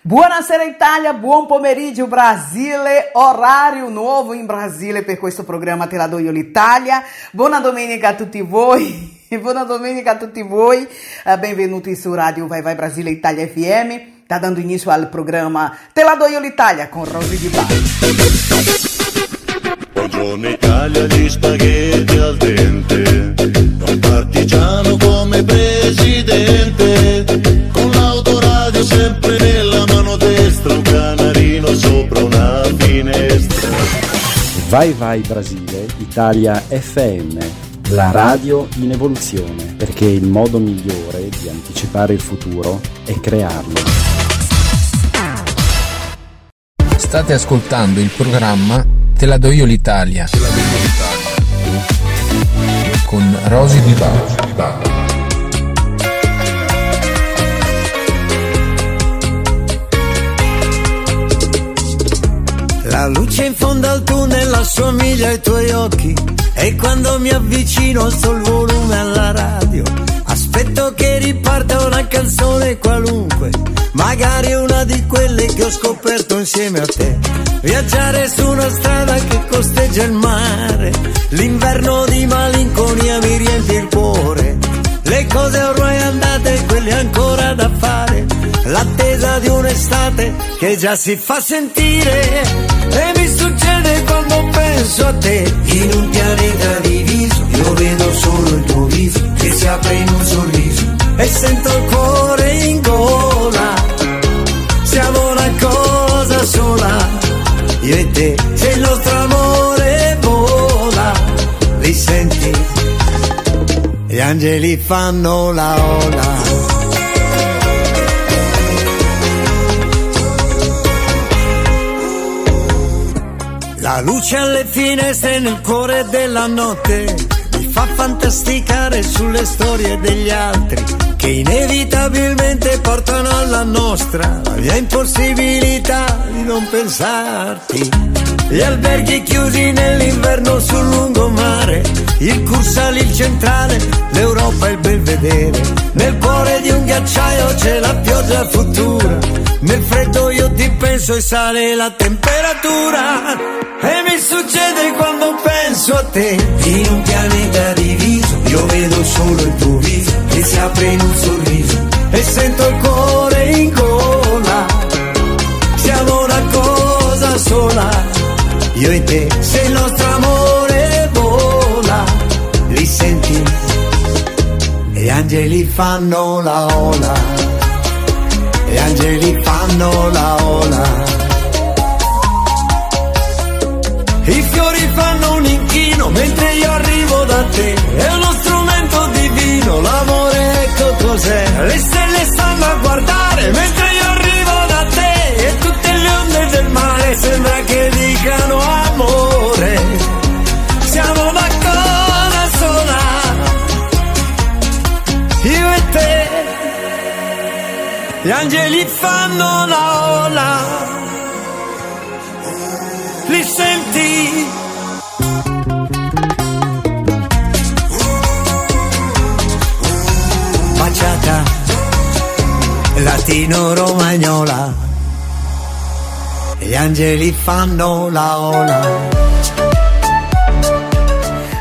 Buonasera Italia, buon pomeriggio Brasile, orario nuovo in Brasile per questo programma Te la do io. Buona domenica a tutti voi, buona domenica a tutti voi, uh, benvenuti su Radio Vai Vai Brasile Italia FM. Sta dando inizio al programma Te la do io l'Italia con Rosy Di. Buongiorno Italia, spaghetti al dente, un partigiano come presidente, Vai Vai Brasile, Italia FM, la radio in evoluzione, perché il modo migliore di anticipare il futuro è crearlo. State ascoltando il programma Te la do io l'Italia. Con Rosy Di Bari. La luce in fondo al tunnel assomiglia ai tuoi occhi e quando mi avvicino alzo il volume alla radio. Aspetto che riparta una canzone qualunque, magari una di quelle che ho scoperto insieme a te. Viaggiare su una strada che costeggia il mare, l'inverno di malinconia mi riempie il cuore. Le cose ormai andate, quelle ancora da fare, l'attesa di un'estate che già si fa sentire. E mi succede quando penso a te, in un pianeta diviso, io vedo solo il tuo viso che si apre in un sorriso e sento il cuore in gola. Siamo una cosa sola, io e te, se il nostro amore vola, li senti? Gli angeli fanno la ola. La luce alle finestre nel cuore della notte mi fa fantasticare sulle storie degli altri che inevitabilmente portano alla nostra la mia impossibilità di non pensarti. Gli alberghi chiusi nell'inverno sul lungomare, il Cursale, il centrale, l'Europa e il Belvedere. Nel cuore di un ghiacciaio c'è la pioggia futura, nel freddo io ti penso e sale la temperatura. E mi succede quando penso a te, in un pianeta diviso, io vedo solo il tuo viso che si apre in un sorriso e sento il cuore in gola. Siamo una cosa sola, io e te, se il nostro amore vola, li senti? Gli angeli fanno la ola, gli angeli fanno la ola. I fiori fanno un inchino mentre io arrivo da te. È uno strumento divino, l'amore ecco cos'è. Le stelle stanno a guardare mentre io arrivo da te. E tutte le onde del mare sembra che dicano amore. Angeli fanno la ola li senti? Baciata latino-romagnola, gli angeli fanno la ola.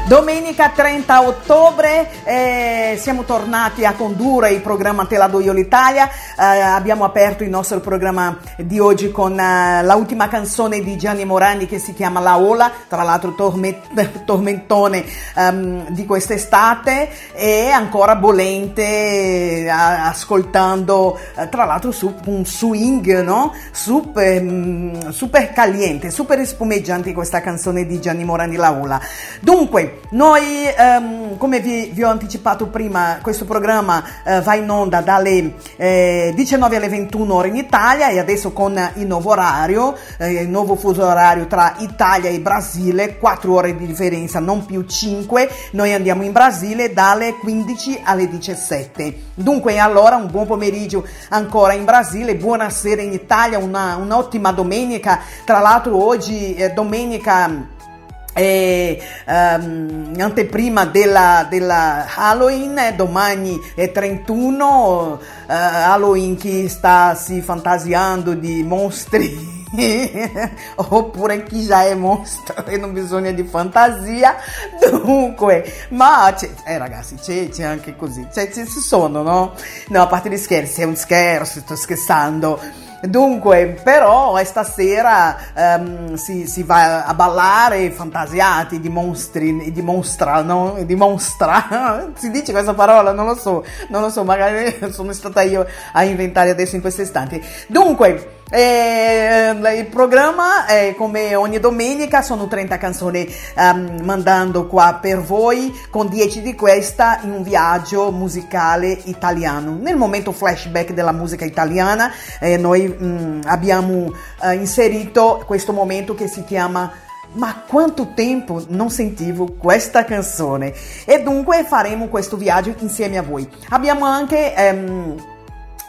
Domenica 30 ottobre eh, siamo tornati a condurre il programma Te la do io l'Italia, eh, abbiamo aperto il nostro programma di oggi con eh, l'ultima canzone di Gianni Morandi che si chiama La Ola, tra l'altro torment- tormentone um, di quest'estate e ancora bollente ascoltando tra l'altro su un swing no? super, um, super caliente, super spumeggiante questa canzone di Gianni Morandi La Ola. Dunque, noi, um, come vi, vi, ho anticipato prima, questo programma uh, va in onda dalle eh, 19 alle 21 ore in Italia e adesso con il nuovo orario, eh, il nuovo fuso orario tra Italia e Brasile, 4 ore di differenza, non più 5. Noi andiamo in Brasile dalle 15 alle 17. Dunque, allora, un buon pomeriggio ancora in Brasile, buonasera in Italia, una, un'ottima domenica. Tra l'altro, oggi è domenica e um, anteprima della, della, Halloween, eh, domani è 31, uh, Halloween chi sta si fantasiando di mostri? Oppure chi già è mostro e non bisogna di fantasia? Dunque ma eh ragazzi c'è, c'è anche così. C'è, ci sono no? no a parte gli scherzi è un scherzo sto scherzando Dunque, però stasera um, si, si, va a ballare fantasiati di mostri, di mostra, no? Di mostra. si dice questa parola? Non lo so, non lo so, magari sono stata io a inventare adesso in questo istante. Dunque, eh, il programma, eh, come ogni domenica, sono 30 canzoni um, mandando qua per voi, con 10 di questa in un viaggio musicale italiano. Nel momento flashback della musica italiana, eh, noi mh, abbiamo uh, inserito questo momento che si chiama ma quanto tempo non sentivo questa canzone e dunque faremo questo viaggio insieme a voi. Abbiamo anche um,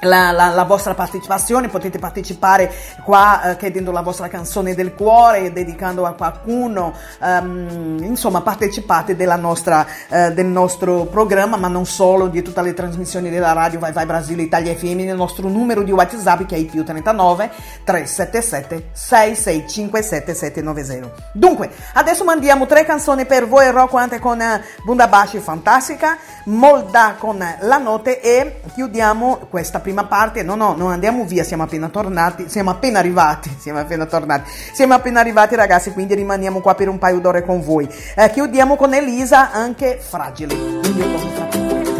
la, la, la, vostra partecipazione, potete partecipare qua eh, chiedendo la vostra canzone del cuore, dedicando a qualcuno, um, insomma partecipate nostra, uh, del nostro programma, ma non solo, di tutte le trasmissioni della radio Vai Vai Brasile Italia FM, nel nostro numero di WhatsApp che è il più 39 377 6657 790. Dunque, adesso mandiamo tre canzoni per voi, Rocco anche con uh, Bundabashi Fantastica, Molda con La Notte e chiudiamo questa prima parte. No, no, non andiamo via, siamo appena tornati, siamo appena arrivati, siamo appena tornati, siamo appena arrivati ragazzi, quindi rimaniamo qua per un paio d'ore con voi. Eh, chiudiamo con Elisa, anche fragile. Quindi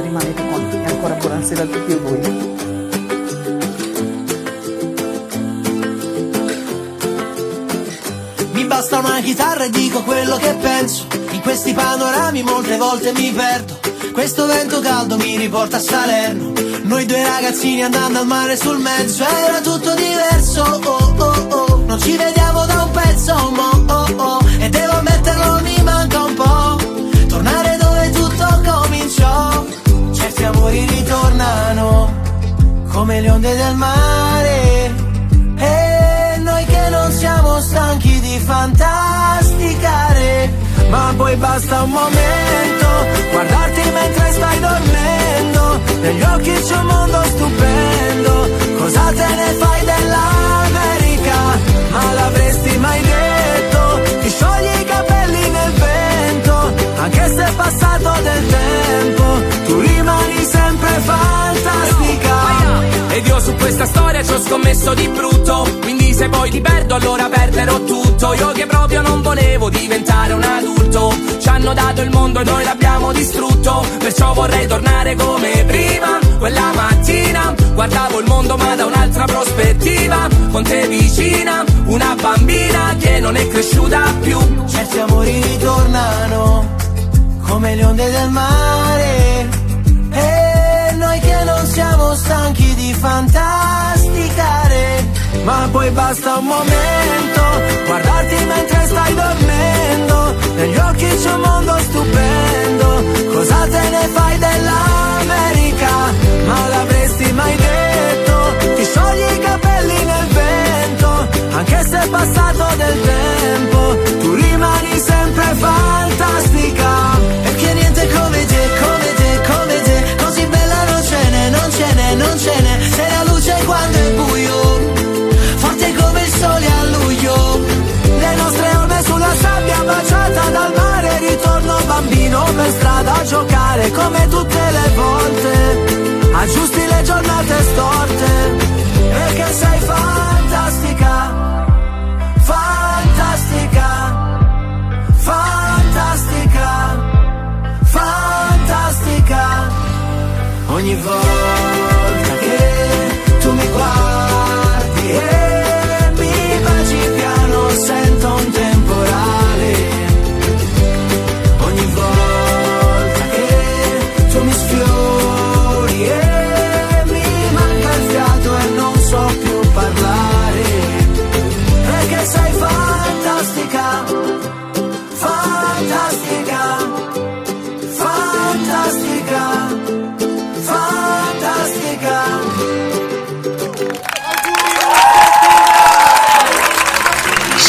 rimanete con me. Ancora buonasera a tutti voi. Mi basta una chitarra e dico quello che penso. In questi panorami molte volte mi perdo. Questo vento caldo mi riporta a Salerno. Noi due ragazzini andando al mare sul mezzo. Era tutto diverso, oh oh oh. Non ci vediamo da un pezzo, mo oh oh. E devo ammetterlo, mi manca un po'. Tornare dove tutto cominciò. Certi amori ritornano come le onde del mare. E noi che non siamo stanchi di fantasticare ma poi basta un momento Negli occhi c'è un mondo stupendo. Cosa te ne fai dell'America? Ma l'avresti mai detto? Ti sciogli i capelli nel vento Anche se è passato del tempo. Tu rimani sempre fantastica. Ed io su questa storia ci ho scommesso di brutto. Quindi se poi ti perdo allora perderò tutto. Io che proprio non volevo diventare un adulto. Ci hanno dato il mondo e noi l'abbiamo distrutto. Perciò vorrei tornare come prima Quella mattina. Guardavo il mondo ma da un'altra prospettiva. Con te vicina, una bambina che non è cresciuta più. Certi amori ritornano come le onde del mare. E noi che non siamo stanchi di fantasticare Ma poi basta un momento Guardarti mentre stai dormendo. Negli occhi c'è un mondo stupendo. Cosa te ne fai dell'America? Ma l'avresti mai detto? Ti sciogli i capelli nel vento Anche se è passato del tempo. Tu rimani sempre fantastica. Perché niente come te, come te, come te. Così bella non ce n'è, non ce n'è, non ce n'è. Sei la luce quando è buio bambino per strada a giocare Come tutte le volte. Aggiusti le giornate storte Perché sei fantastica Fantastica Fantastica Fantastica. Ogni volta che tu mi guardi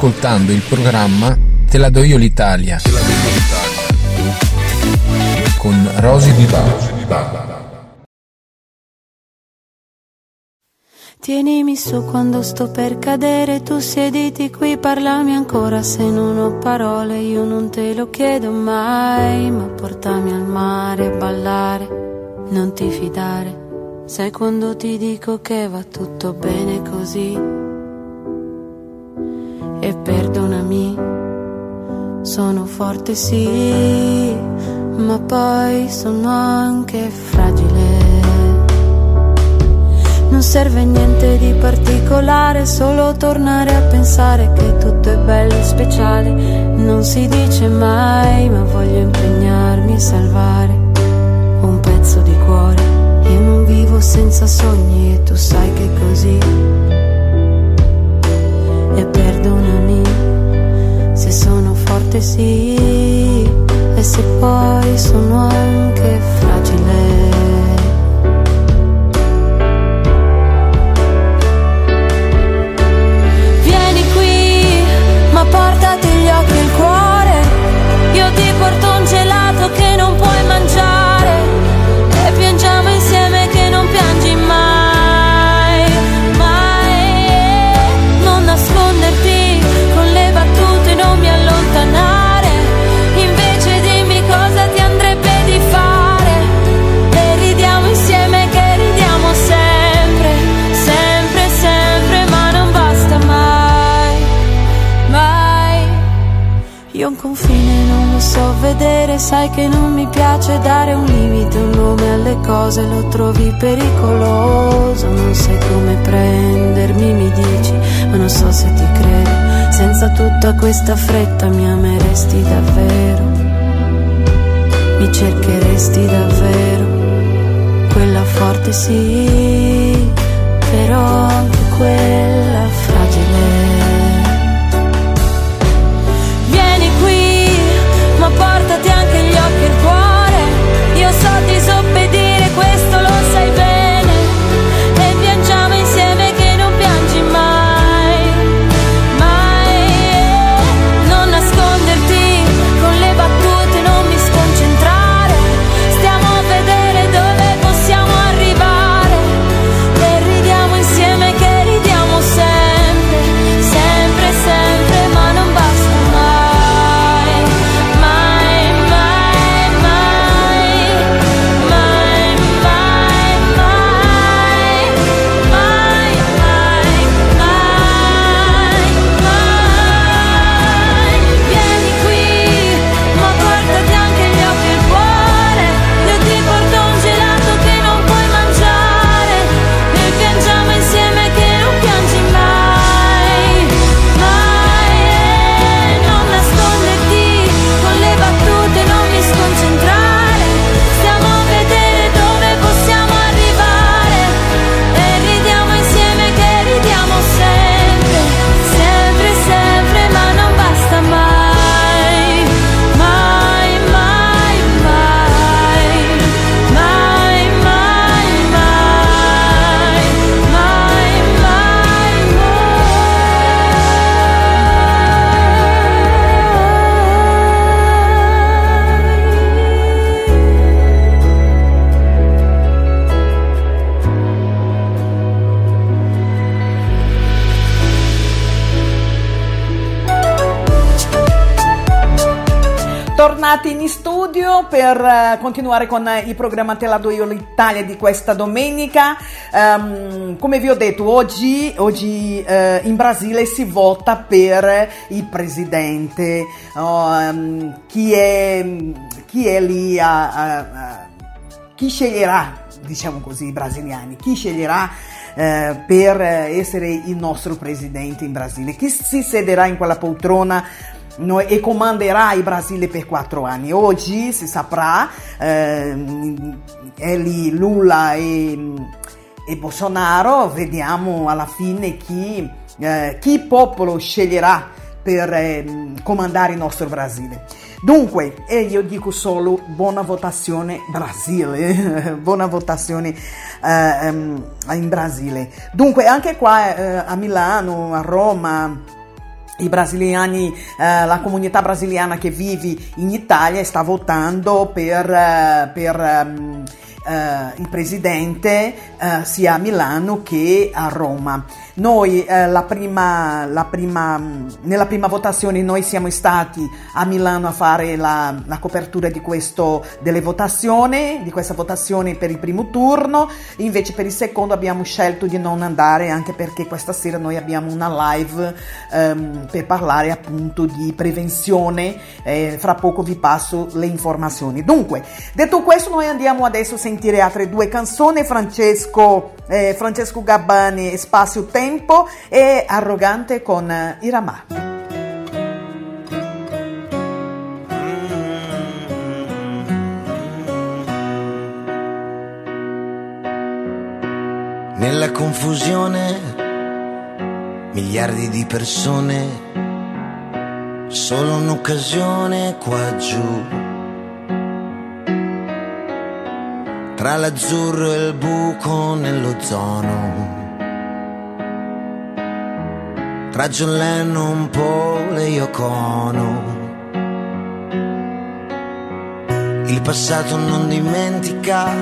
Ascoltando il programma Te la do io l'Italia. Con Rosy Di Baba. Tienimi su quando sto per cadere, tu siediti qui, parlami ancora. Se non ho parole, io non te lo chiedo mai, ma portami al mare a ballare, non ti fidare, sai quando ti dico che va tutto bene così sono forte sì, ma poi sono anche fragile. Non serve niente di particolare, solo tornare a pensare che tutto è bello e speciale. Non si dice mai, ma voglio impegnarmi a salvare un pezzo di cuore. Io non vivo senza sogni e tu sai che così e perdonami se sono forte sì e se poi sono anche fragile. Sai che non mi piace dare un limite, un nome alle cose, lo trovi pericoloso, non sai come prendermi, mi dici, ma non so se ti credo, senza tutta questa fretta mi ameresti davvero, mi cercheresti davvero, quella forte sì, però per uh, continuare con uh, il programma Te la do io l'Italia di questa domenica. Um, come vi ho detto, oggi, oggi uh, in Brasile si vota per il presidente. Um, chi, è, chi, è, lì a, a, a, chi sceglierà, diciamo così, i brasiliani, chi sceglierà eh, per essere il nostro presidente in Brasile. Chi si siederà in quella poltrona no, e comanderà il Brasile per quattro anni. Oggi si saprà, eh, è lì Lula e, e, Bolsonaro, vediamo alla fine chi, eh, chi popolo sceglierà per eh, comandare il nostro Brasile. Dunque, e io dico solo buona votazione Brasile, buona votazione eh, in Brasile. Dunque, anche qua eh, a Milano, a Roma, i brasiliani, eh, la comunità brasiliana che vive in Italia sta votando per, eh, per um, eh, il presidente eh, sia a Milano che a Roma. Noi eh, la prima, la prima, nella prima votazione noi siamo stati a Milano a fare la, la copertura di, questo, delle votazioni, di questa votazione per il primo turno, invece per il secondo abbiamo scelto di non andare anche perché questa sera noi abbiamo una live ehm, per parlare appunto di prevenzione, eh, fra poco vi passo le informazioni. Dunque, detto questo noi andiamo adesso a sentire altre due canzoni, Francesco, eh, Francesco Gabbani, Spazio Tempo, e arrogante con Irama. Nella confusione, miliardi di persone, solo un'occasione qua giù. Tra l'azzurro e il buco nell'ozono tra John Lennon, Paul e Yoko Ono. Il passato non dimentica,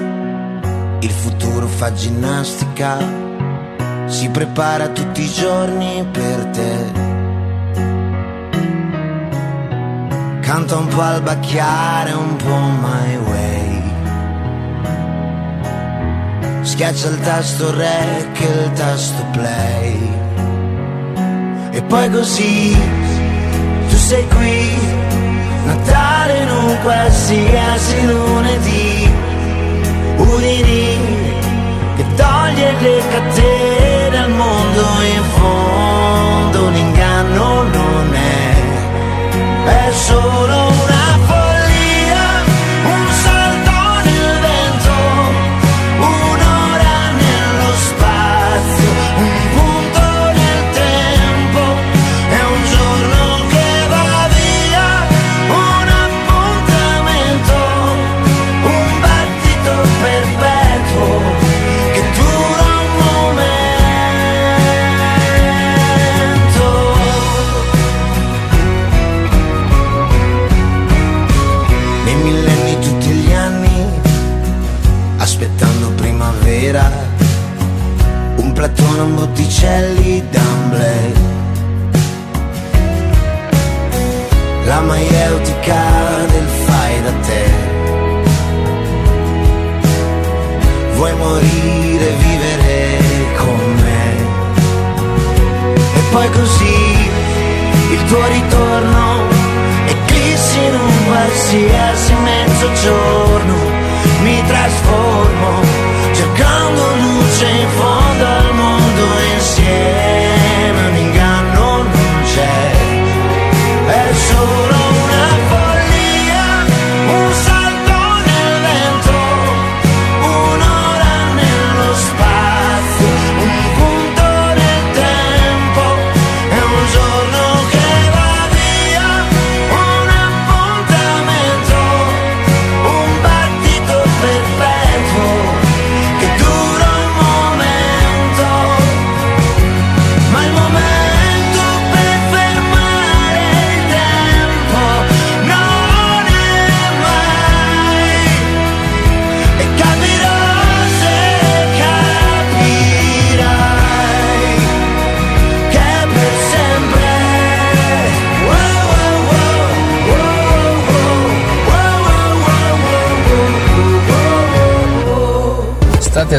il futuro fa ginnastica, si prepara tutti i giorni per te. Canta un po' al bacchiare, un po' my way. Schiaccia il tasto rec e il tasto play. E poi così tu sei qui Natale in un qualsiasi lunedì Udini che toglie le catene al mondo in fondo un inganno non è. È solo una un botticelli d'amblè. La maieutica del fai da te. Vuoi morire vivere con me. E poi così il tuo ritorno eclissi in un qualsiasi mezzogiorno mi trasformo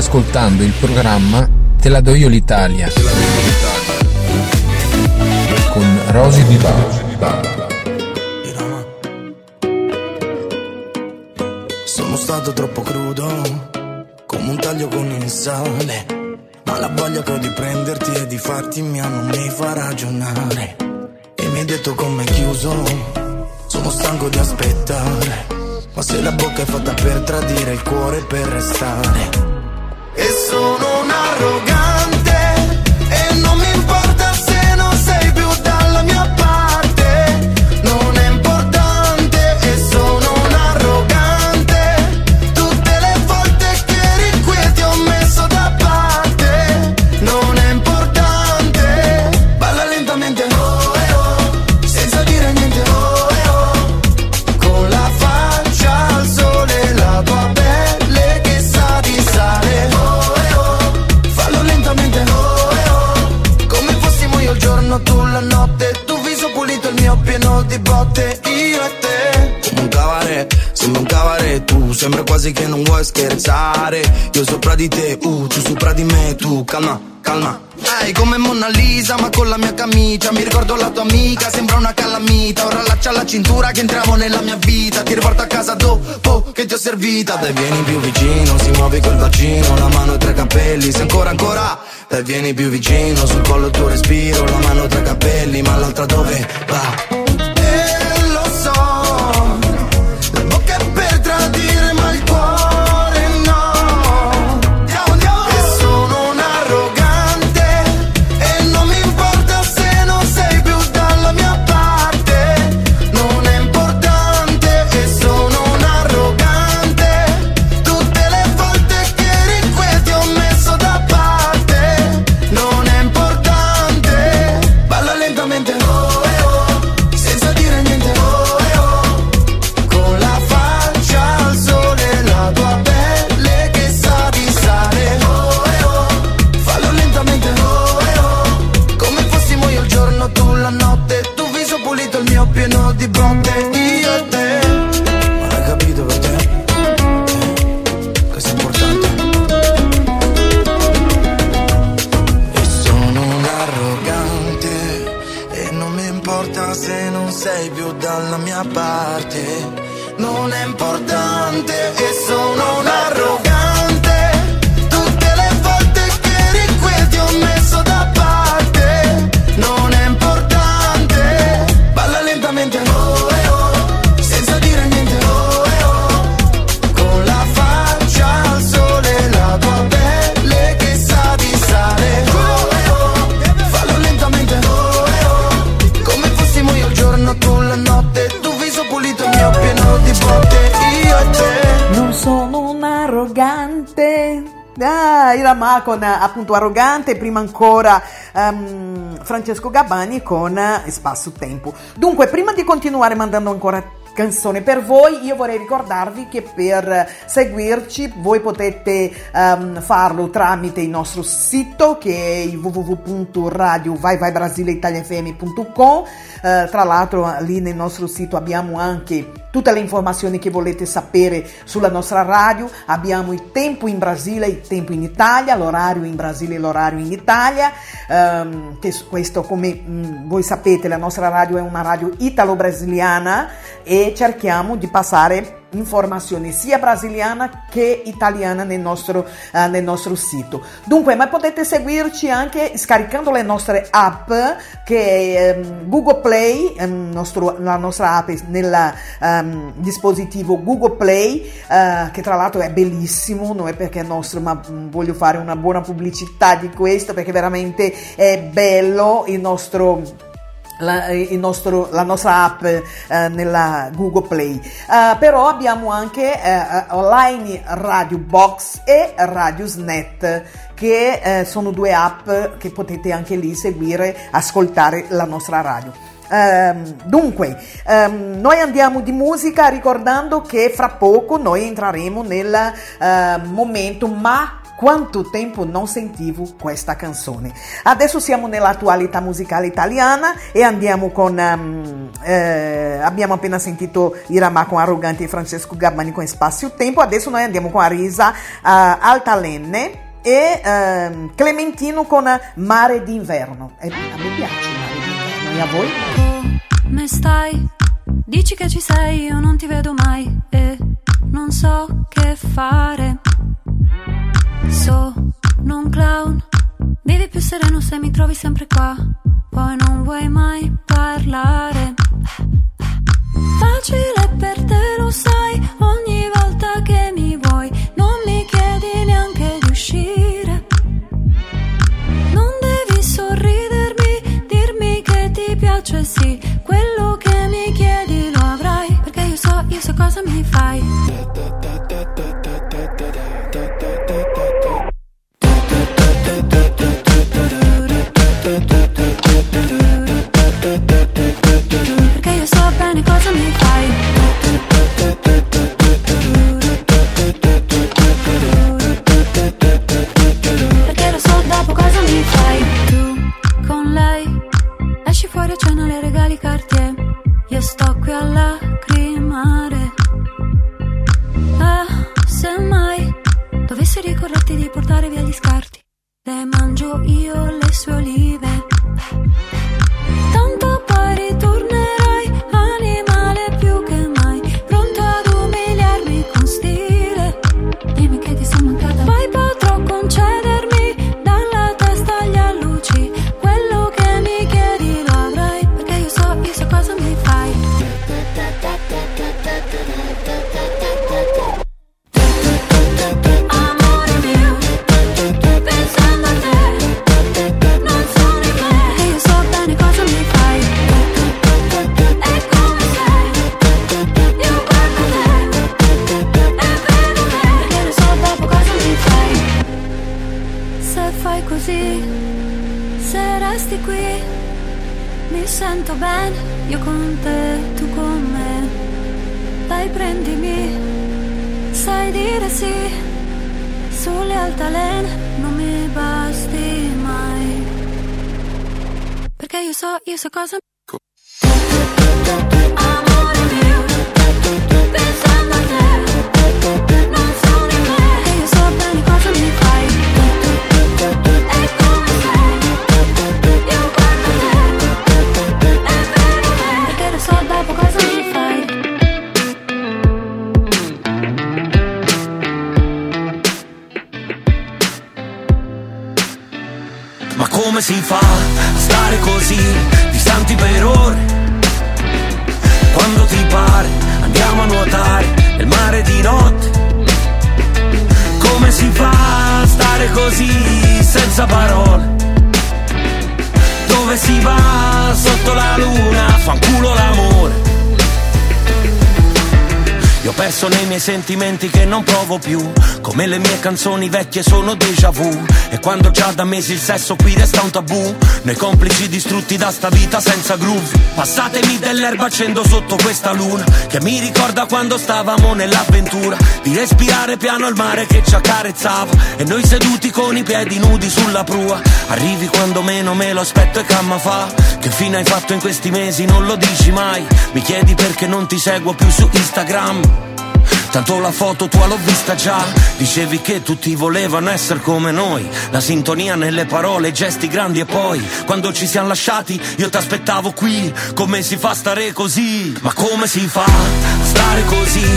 ascoltando il programma Te la do io l'Italia con Rosy Di Bala. Sono stato troppo crudo, come un taglio con il sale. Ma la voglia che ho di prenderti e di farti mia non mi fa ragionare. E mi hai detto come chiuso, sono stanco di aspettare. Ma se la bocca è fatta per tradire, il cuore per restare. E sono un arrogante, Io sopra di te, uh, tu sopra di me. Tu calma, calma. Ehi, come Mona Lisa, ma con la mia camicia. Mi ricordo la tua amica, sembra una calamita. Ora allaccia la cintura che entriamo nella mia vita. Ti riporto a casa dopo che ti ho servita. Dai, vieni più vicino, si muove col bacino. La mano tra i capelli, se ancora, ancora. Dai, vieni più vicino, sul collo il tuo respiro. La mano tra i capelli, ma l'altra dove va? Irama con eh, appunto arrogante, prima ancora ehm, Francesco Gabbani con eh, Spasso Tempo. Dunque, prima di continuare mandando ancora canzone. Per voi, io vorrei ricordarvi che per seguirci voi potete ehm, farlo tramite il nostro sito che è il eh, tra l'altro lì nel nostro sito abbiamo anche tutte le informazioni che volete sapere sulla nostra radio, abbiamo il tempo in Brasile, il tempo in Italia, l'orario in Brasile e l'orario in Italia, che questo come mh, voi sapete la nostra radio è una radio italo-brasiliana e cerchiamo di passare informazioni sia brasiliana che italiana nel nostro, eh, nel nostro sito. Dunque, ma potete seguirci anche scaricando le nostre app che ehm, Google Play, ehm, nostro, la nostra app nel ehm, dispositivo Google Play, eh, che tra l'altro è bellissimo, non è perché è nostro, ma mh, voglio fare una buona pubblicità di questo perché veramente è bello il nostro la, nostro, la, nostra app eh, nella Google Play. Uh, però abbiamo anche eh, online Radio Box e Radiosnet che eh, sono due app che potete anche lì seguire, ascoltare la nostra radio. Um, dunque, um, noi andiamo di musica ricordando che fra poco noi entreremo nel uh, momento ma quanto tempo non sentivo questa canzone. Adesso siamo nell'attualità musicale italiana e andiamo con. Um, eh, abbiamo appena sentito Irama con Arroganti e Francesco Gabbani con Spazio Tempo. Adesso noi andiamo con Arisa uh, Altalenne e uh, Clementino con Mare d'inverno. E a me piace Mare d'inverno, e a voi? Come stai? Dici che ci sei, io non ti vedo mai e non so che fare. Sono un clown, vivi più sereno se mi trovi sempre qua. Poi non vuoi mai parlare. Facile per te, lo sai, ogni volta che mi vuoi, non mi chiedi neanche di uscire. Non devi sorridermi, dirmi che ti piace, sì, quello che mi chiedi lo avrai, perché io so, io so cosa mi fai. Perché io so bene cosa mi fai. Perché lo so dopo cosa mi fai. Con lei esci fuori a cena le regali Cartier. Io sto qui a lacrimare. Ah, semmai dovessi ricordarti di portare via gli scarti. Le mangio io le sue olive. Resti qui, mi sento bene. Io con te, tu con me. Dai, prendimi. Sai dire sì, sulle altalene non mi basti mai. Perché io so, io so cosa. Si fa a stare così, distanti per ore? Quando ti pare, andiamo a nuotare nel mare di notte. Come si fa a stare così, senza parole? Dove si va sotto la luna, fanculo l'amore. Io ho perso nei miei sentimenti che non provo più. Come le mie canzoni vecchie sono déjà vu. E quando già da mesi il sesso qui resta un tabù. Noi complici distrutti da sta vita senza groove. Passatemi dell'erba accendo sotto questa luna Che mi ricorda quando stavamo nell'avventura. Di respirare piano il mare che ci accarezzava. E noi seduti con i piedi nudi sulla prua. Arrivi quando meno me lo aspetto e camma fa. Che fine hai fatto in questi mesi? Non lo dici mai. Mi chiedi perché non ti seguo più su Instagram Tanto la foto tua l'ho vista già Dicevi che tutti volevano essere come noi La sintonia nelle parole, gesti grandi e poi Quando ci siamo lasciati io ti aspettavo qui Come si fa a stare così? Ma come si fa a stare così?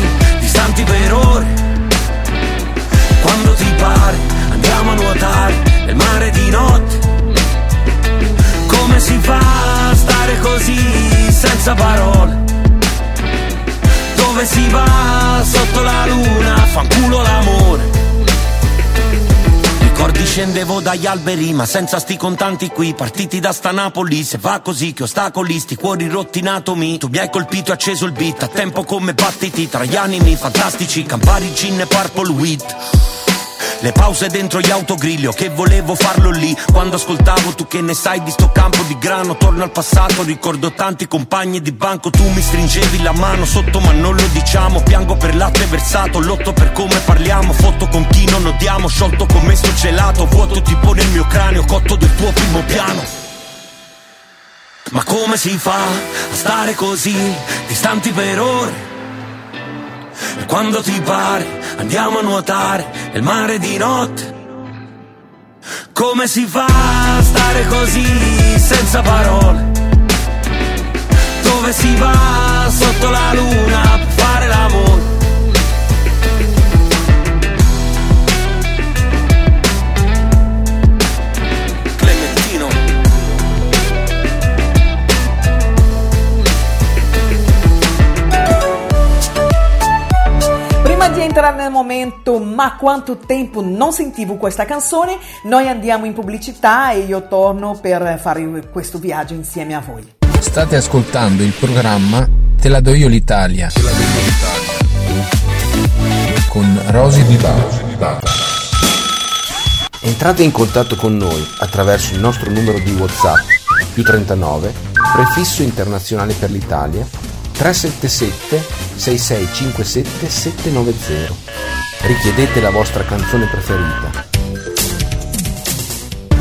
Distanti per ore Quando ti pare andiamo a nuotare nel mare di notte Come si fa a stare così senza parole? Dove si va sotto la luna, fanculo l'amore. Ricordi scendevo dagli alberi ma senza sti contanti qui Partiti da sta Napoli. Se va così che ostacoli sti cuori rotti atomi. Tu mi hai colpito e acceso il beat A tempo come battiti. Tra gli animi fantastici Campari, gin e purple weed le pause dentro gli autogrill, che volevo farlo lì. Quando ascoltavo tu che ne sai di sto campo di grano Torno al passato, ricordo tanti compagni di banco Tu mi stringevi la mano sotto ma non lo diciamo. Piango per latte versato, lotto per come parliamo Foto con chi non odiamo, sciolto come sto gelato Vuoto tipo nel mio cranio, cotto del tuo primo piano. Ma come si fa a stare così, distanti per ore? E quando ti pare andiamo a nuotare nel mare di notte. Come si fa a stare così senza parole? Dove si va sotto la luna Prima di entrare nel momento ma quanto tempo non sentivo questa canzone, noi andiamo in pubblicità e io torno per fare questo viaggio insieme a voi. State ascoltando il programma Te la do io l'Italia. Con Rosy Di Bala. Entrate in contatto con noi attraverso il nostro numero di WhatsApp più 39 prefisso internazionale per l'Italia 377 6657 790. Richiedete la vostra canzone preferita.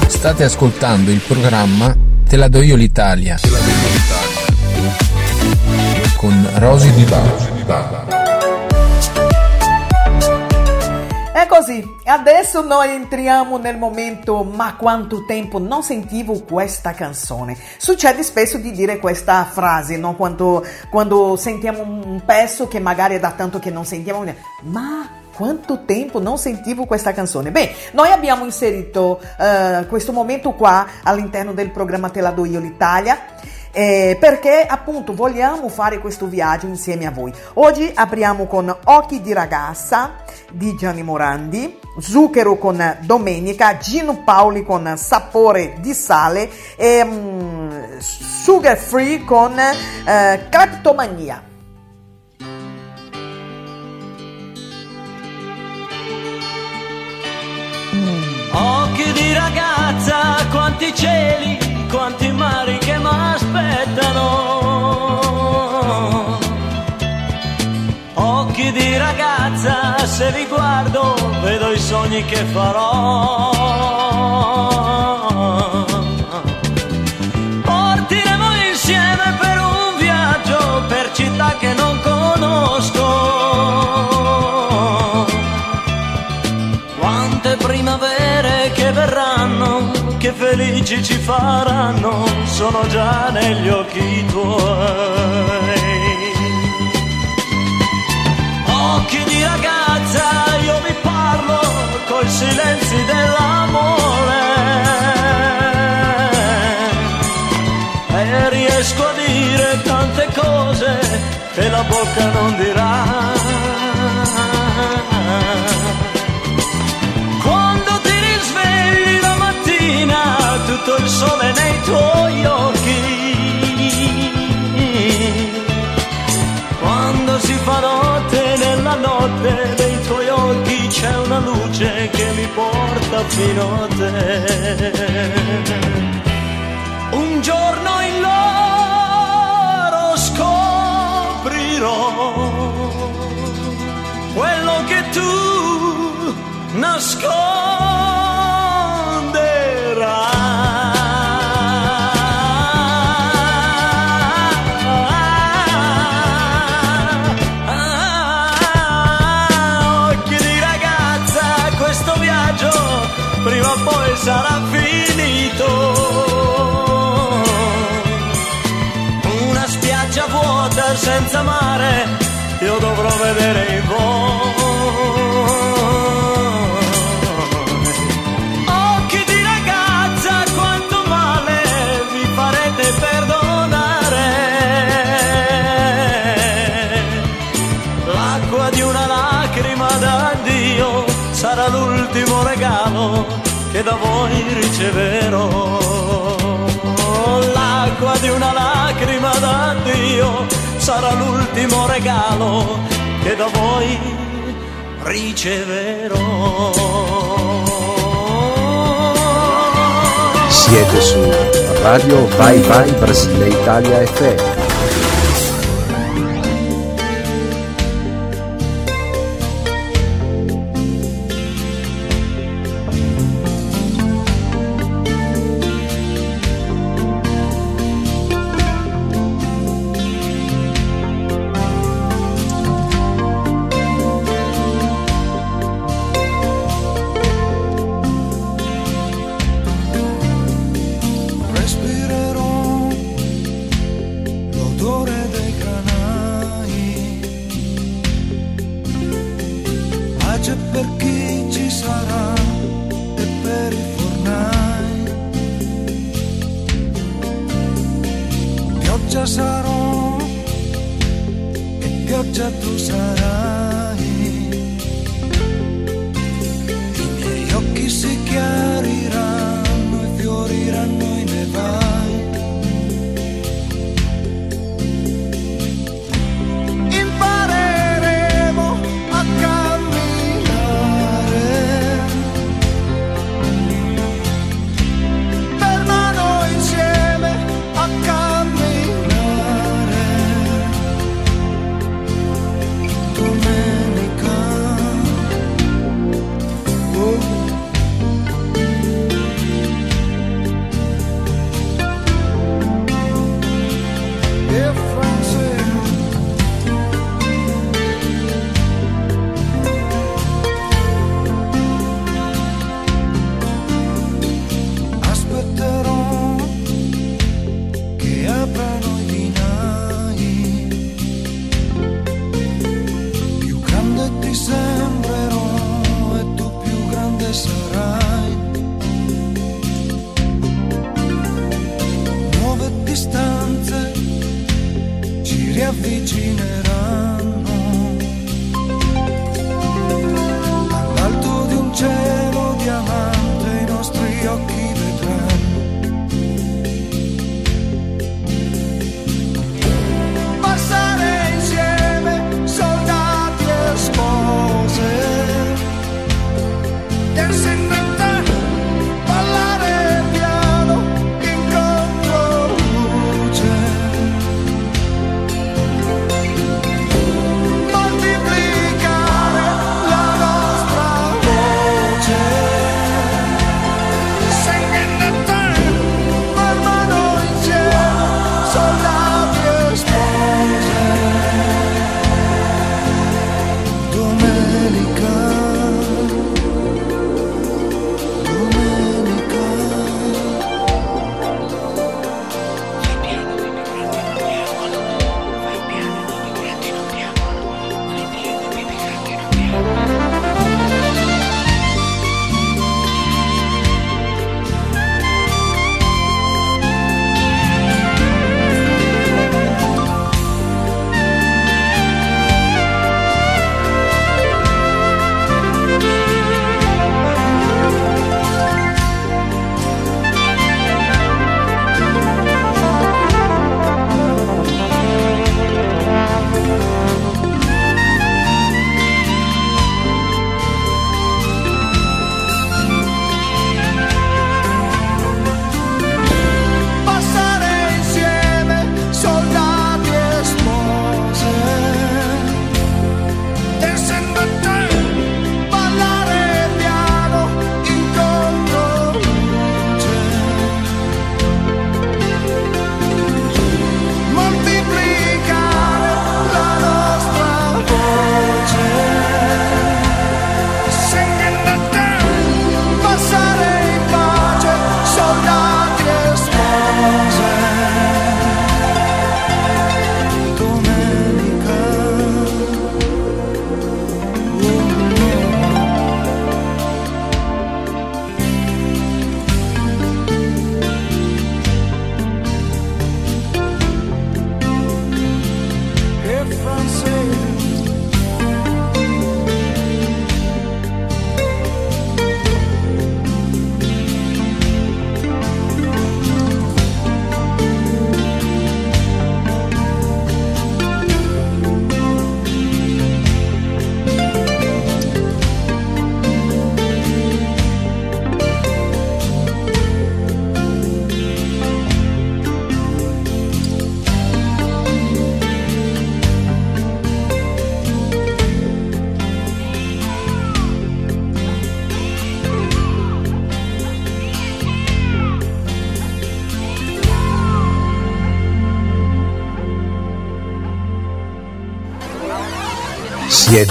State ascoltando il programma Te la do io l'Italia. Con Rosy Di Bala. Così, adesso noi entriamo nel momento ma quanto tempo non sentivo questa canzone. Succede spesso di dire questa frase, no? quando, quando sentiamo un pezzo che magari è da tanto che non sentiamo, ma quanto tempo non sentivo questa canzone? Beh, noi abbiamo inserito eh, questo momento qua all'interno del programma Te la do io l'Italia. Eh, perché appunto vogliamo fare questo viaggio insieme a voi. Oggi apriamo con Occhi di ragazza di Gianni Morandi, Zucchero con Domenica, Gino Paoli con Sapore di sale e mm, Sugar Free con eh, Cleptomania. Occhi di ragazza, quanti cieli, quanti mari che mi aspettano. Occhi di ragazza, se vi guardo, vedo i sogni che farò. Felici ci faranno, sono già negli occhi tuoi. Occhi di ragazza, io vi parlo coi silenzi dell'amore. riesco a dire tante cose che la bocca non dirà. Tutto il sole nei tuoi occhi. Quando si fa notte nella notte dei tuoi occhi c'è una luce che mi porta fino a te. Un giorno in loro scoprirò quello che tu nasconderai. Senza mare, io dovrò vedere in voi. Occhi di ragazza, quanto male vi farete perdonare. L'acqua di una lacrima d'addio sarà l'ultimo regalo che da voi riceverò. L'acqua di una lacrima d'addio sarà l'ultimo regalo che da voi riceverò. Siete su Radio Vai Vai Brasile Italia FM.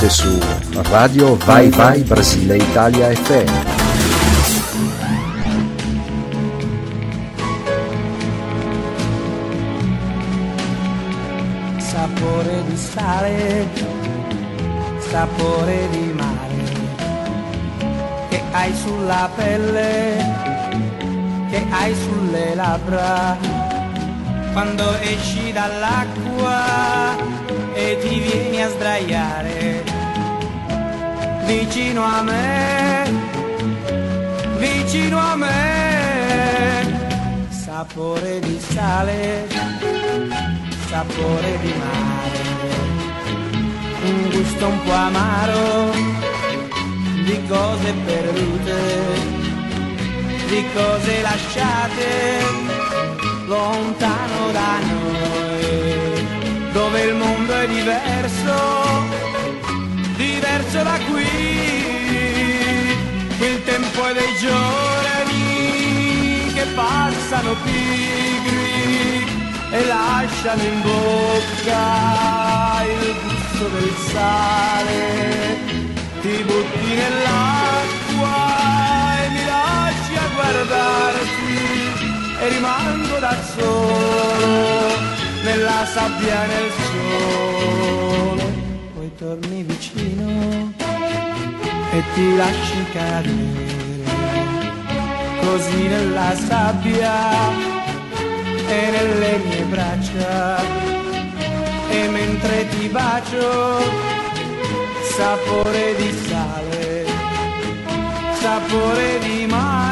Siete su Radio Vai Vai Brasile Italia FM. sapore di sale, sapore di mare, che hai sulla pelle, che hai sulle labbra, quando esci dall'acqua e ti vieni a sdraiare vicino a me, vicino a me, sapore di sale sapore di mare, un gusto un po' amaro di cose perdute, di cose lasciate lontano da noi, dove il mondo è diverso, da qui, il tempo è dei giorni che passano pigri e lasciano in bocca il gusto del sale. Ti butti nell'acqua e mi lasci a guardarti e rimango da solo nella sabbia nel sole. Torni vicino e ti lasci cadere così nella sabbia e nelle mie braccia. E mentre ti bacio sapore di sale sapore di mare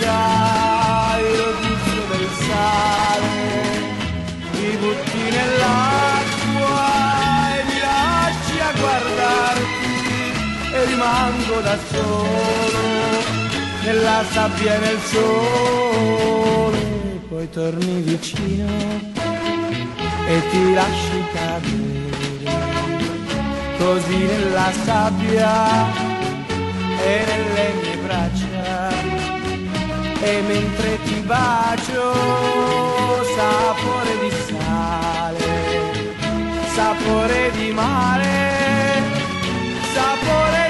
bocca il gusto del sale, ti butti nell'acqua e mi lasci a guardarti e rimango da solo nella sabbia e nel sole, poi torni vicino e ti lasci cadere così nella sabbia e nelle mie e mentre ti bacio sapore di sale sapore di mare sapore di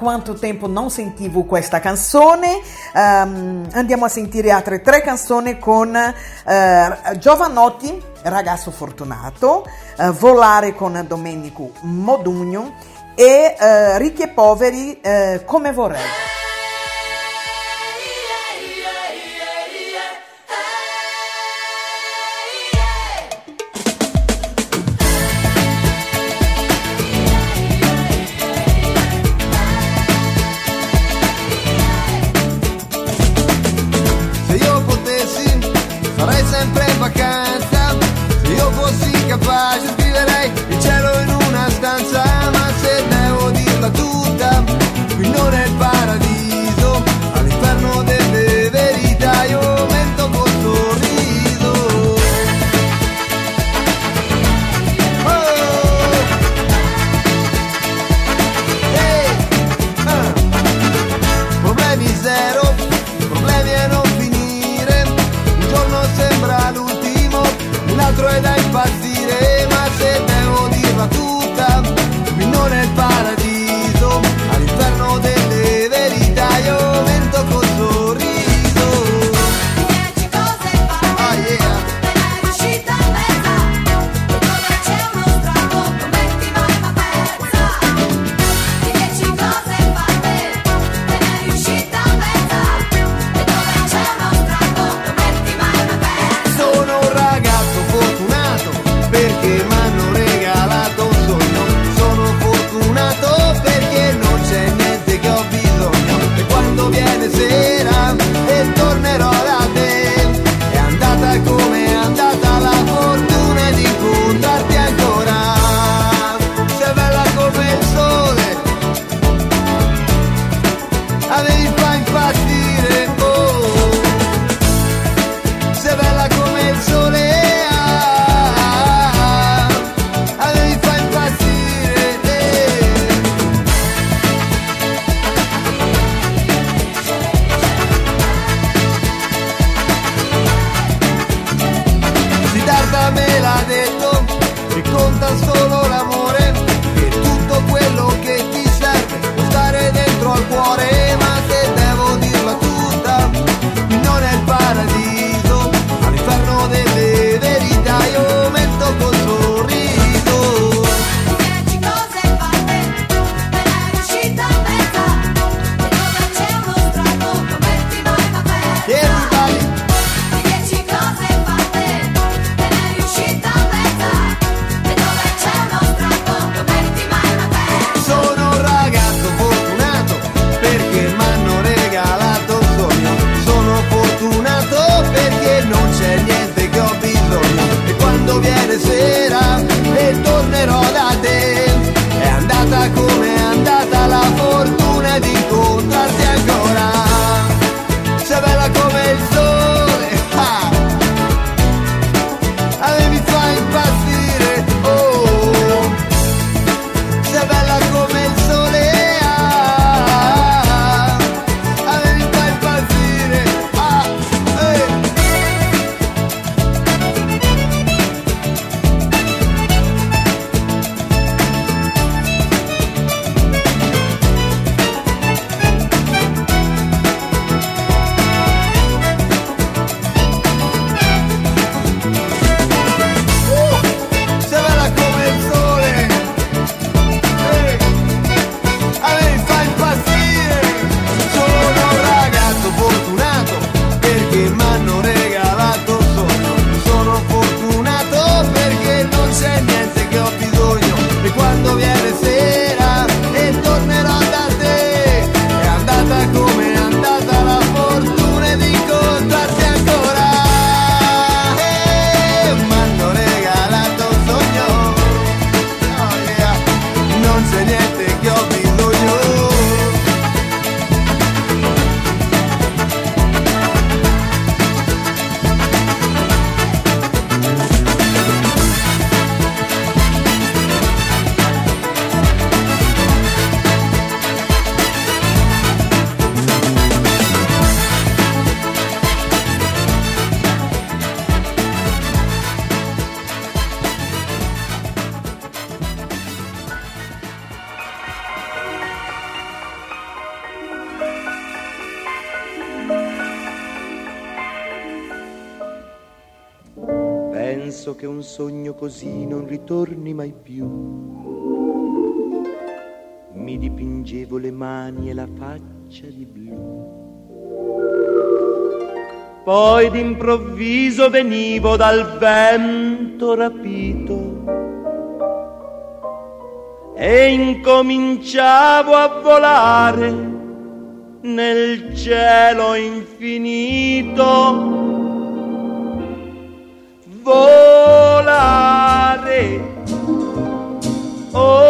quanto tempo non sentivo questa canzone. Um, andiamo a sentire altre tre canzoni con uh, Giovanotti, Ragazzo Fortunato, uh, Volare con Domenico Modugno e uh, Ricchi e Poveri, Come Vorrei. Mi dipingevo le mani e la faccia di blu. Poi d'improvviso venivo dal vento rapito e incominciavo a volare nel cielo infinito. Volare, oh,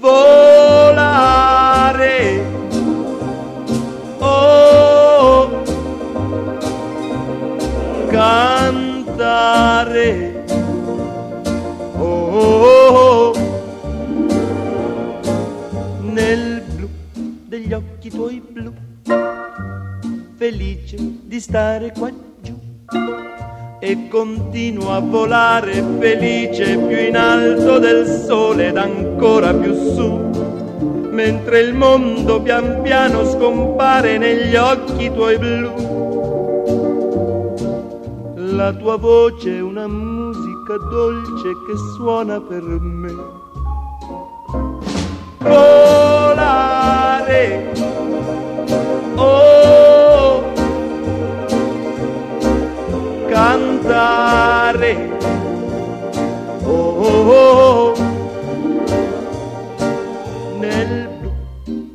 Volare, oh, cantare, oh, nel blu degli occhi tuoi blu, felice di stare qua giù e continuo a volare felice più in alto del sole ed ancora più su, mentre il mondo pian piano scompare negli occhi tuoi blu. La tua voce è una musica dolce che suona per me. Volare, oh, cantare, oh, oh, oh, nel blu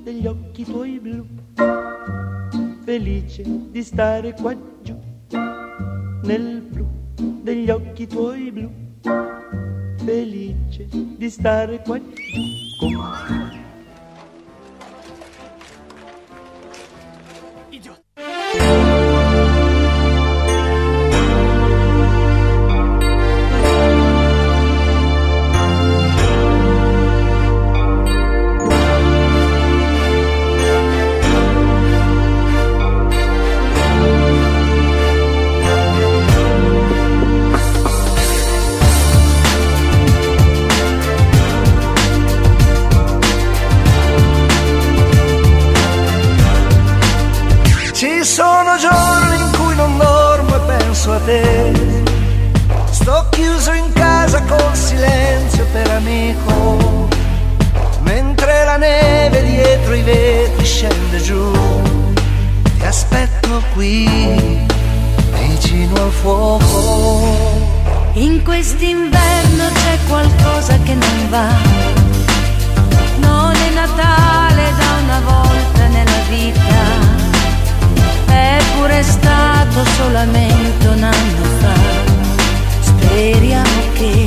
degli occhi tuoi blu, felice di stare qua giù, nel blu degli occhi tuoi blu, felice di stare qua giù scende giù. Ti aspetto qui, vicino al fuoco. In quest'inverno c'è qualcosa che non va. Non è Natale da una volta nella vita. È pure stato solamente un anno fa. Speriamo che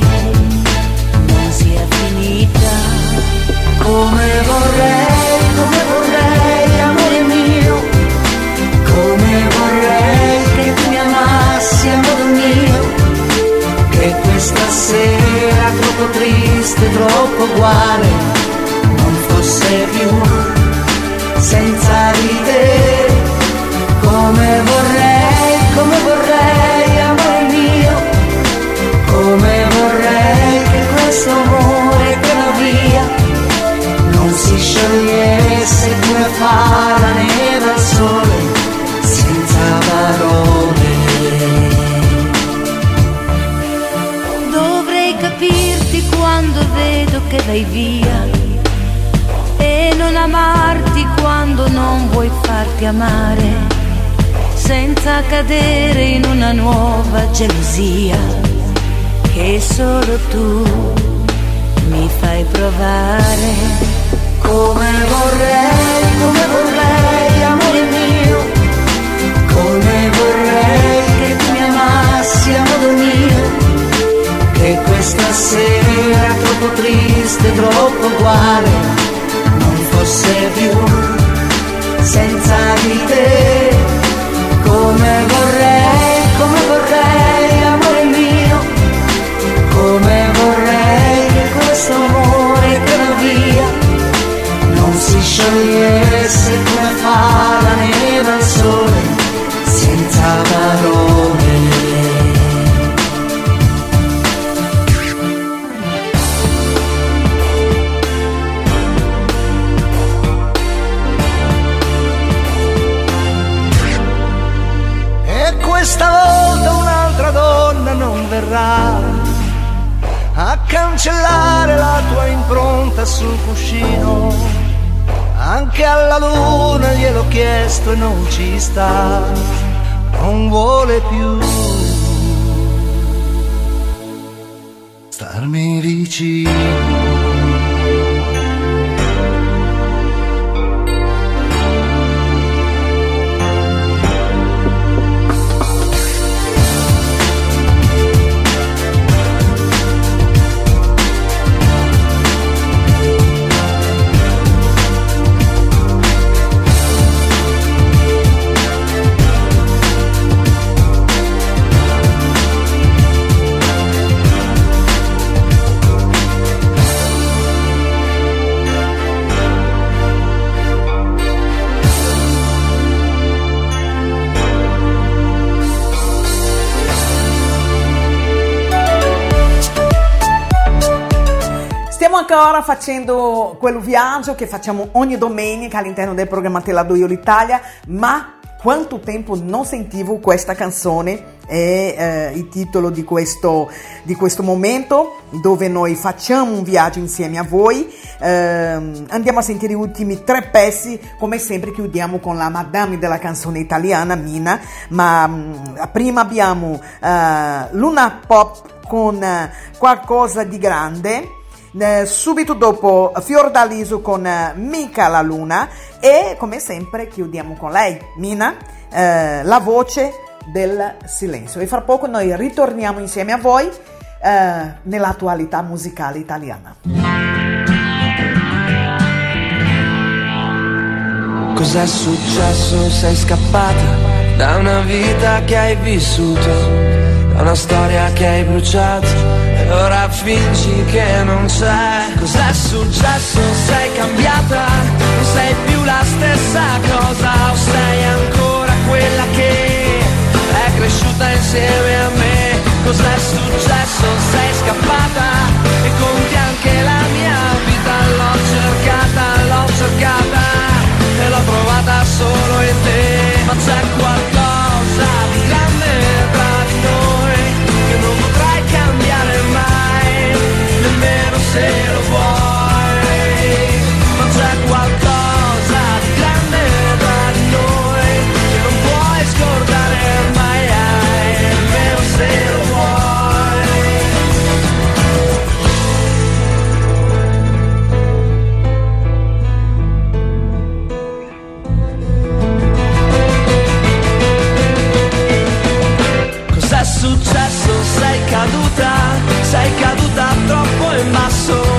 non sia finita. Come vorrei, come vorrei, amore mio, come vorrei che tu mi amassi, amore mio, che questa sera troppo triste, troppo uguale, non fosse più. Senza ridere. Come vorrei, come vorrei, amore mio, come vorrei che questo amore sciogliesse come fa la neve al sole senza parole. Dovrei capirti quando vedo che vai via e non amarti quando non vuoi farti amare senza cadere in una nuova gelosia che solo tu mi fai provare come vorrei, come vorrei, amore mio, come vorrei che tu mi amassi a modo mio che questa sera troppo triste, troppo uguale non fosse più senza di te. Come vorrei, sciogliesse come fa la neve al sole senza parole. E questa volta un'altra donna non verrà a cancellare la tua impronta sul cuscino. Anche alla luna gliel'ho chiesto e non ci sta, non vuole più starmi vicino. Ancora facendo quel viaggio che facciamo ogni domenica all'interno del programma Te la do io l'Italia, ma quanto tempo non sentivo questa canzone è eh, il titolo di questo, di questo momento dove noi facciamo un viaggio insieme a voi. Ehm, andiamo a sentire gli ultimi tre pezzi, come sempre chiudiamo con la madame della canzone italiana, Mina, ma mh, prima abbiamo eh, Luna Pop con eh, qualcosa di grande. Eh, subito dopo Fiordaliso con eh, Mica la Luna e come sempre chiudiamo con lei, Mina, eh, la voce del silenzio. E fra poco noi ritorniamo insieme a voi eh, nell'attualità musicale italiana. Cos'è successo? Sei scappata da una vita che hai vissuto, da una storia che hai bruciato ora fingi che non c'è. Cos'è successo? Sei cambiata, non sei più la stessa cosa o sei ancora quella che è cresciuta insieme a me. Cos'è successo? Sei scappata e conti anche la mia vita. L'ho cercata, l'ho cercata e l'ho trovata solo in te. Ma c'è se lo vuoi, ma c'è qualcosa di grande da noi che non puoi scordare mai, nemmeno se lo vuoi. Cos'è successo? Sei caduta? Sei caduta? in my soul.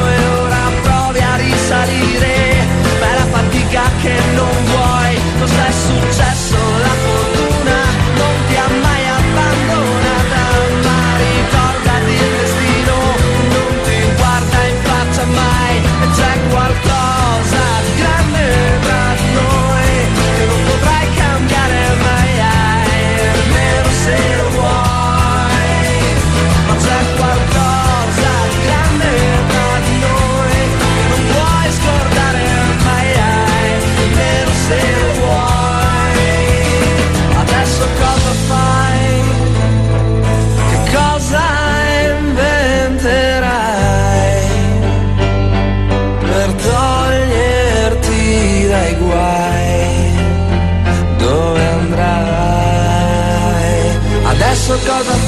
so cause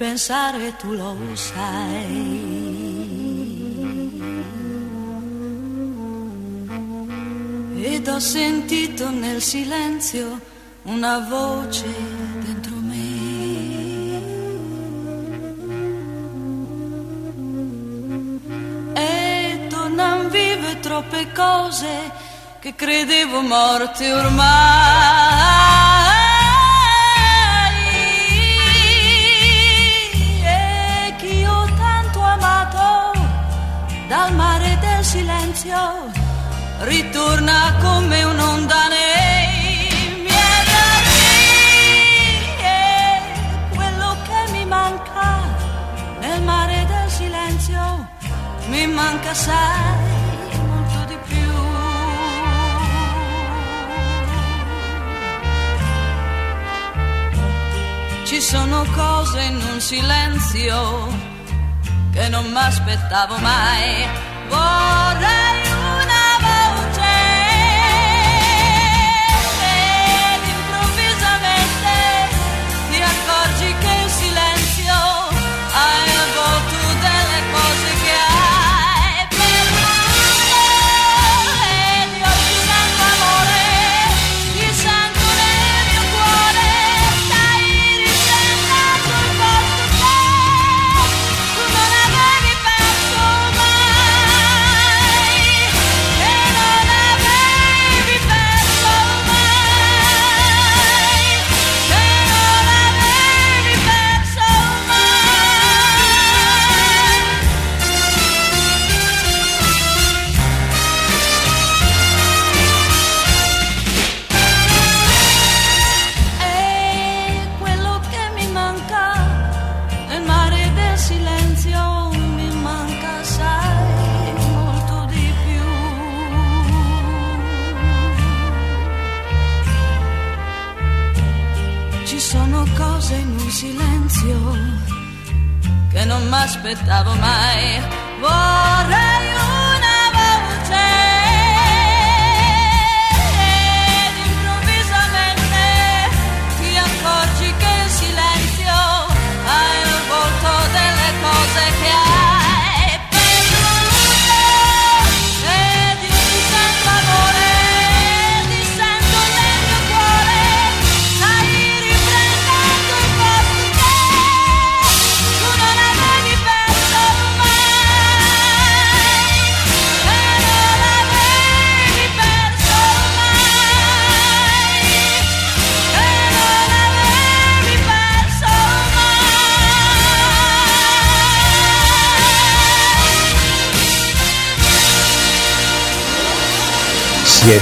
pensare tu lo sai. Ed ho sentito nel silenzio una voce dentro me. E tornan vive troppe cose che credevo morte ormai. torna come un'onda nei miei occhi. Quello che mi manca nel mare del silenzio mi manca sai. ci sono cose in un silenzio che non mi aspettavo mai.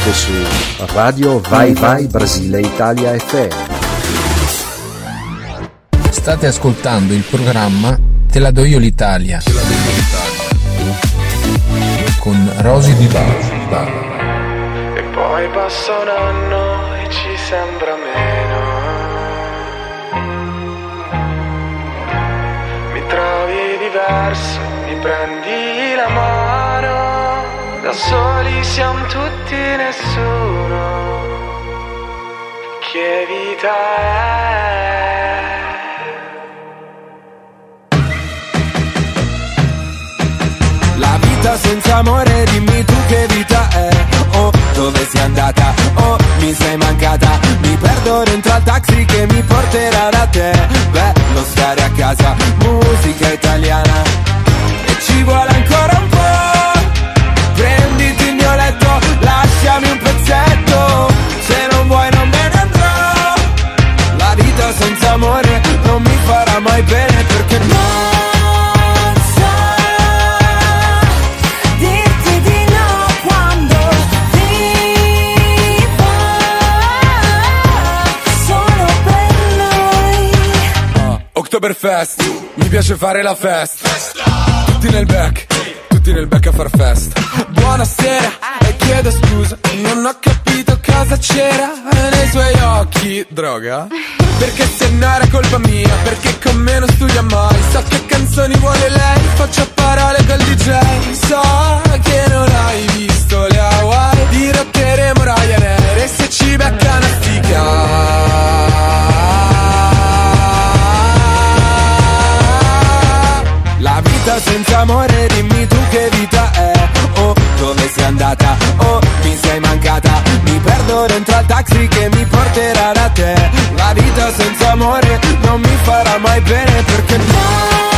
Siete su Radio Vai Vai Brasile Italia FM. State ascoltando il programma Te la do io l'Italia con Rosy Di Bari. E poi passa un anno e ci sembra meno. Mi trovi diverso, mi prendi soli siamo tutti nessuno. Che vita è? La vita senza amore, dimmi tu che vita è Oh, dove sei andata? Oh, mi sei mancata Mi perdo dentro al taxi che mi porterà da te Bello stare a casa, musica italiana E ci vuole farà mai bene perché no noi. Oktoberfest, mi piace fare la festa. Tutti nel back, tutti nel back a far festa. Buonasera, e chiedo scusa, non ho capito cosa c'era nei suoi occhi. Droga? Perché se no era colpa mia, perché con me non studia mai. So che canzoni vuole lei, faccio parole col DJ. So che non hai visto le Hawaii, dirotteremo Ryanair e se ci becca una La vita senza amore, dimmi tu che vita è Oh, dove sei andata? Oh, mi sei mancata Perdo dentro al taxi che mi porterà da te. La vita senza amore non mi farà mai bene perché non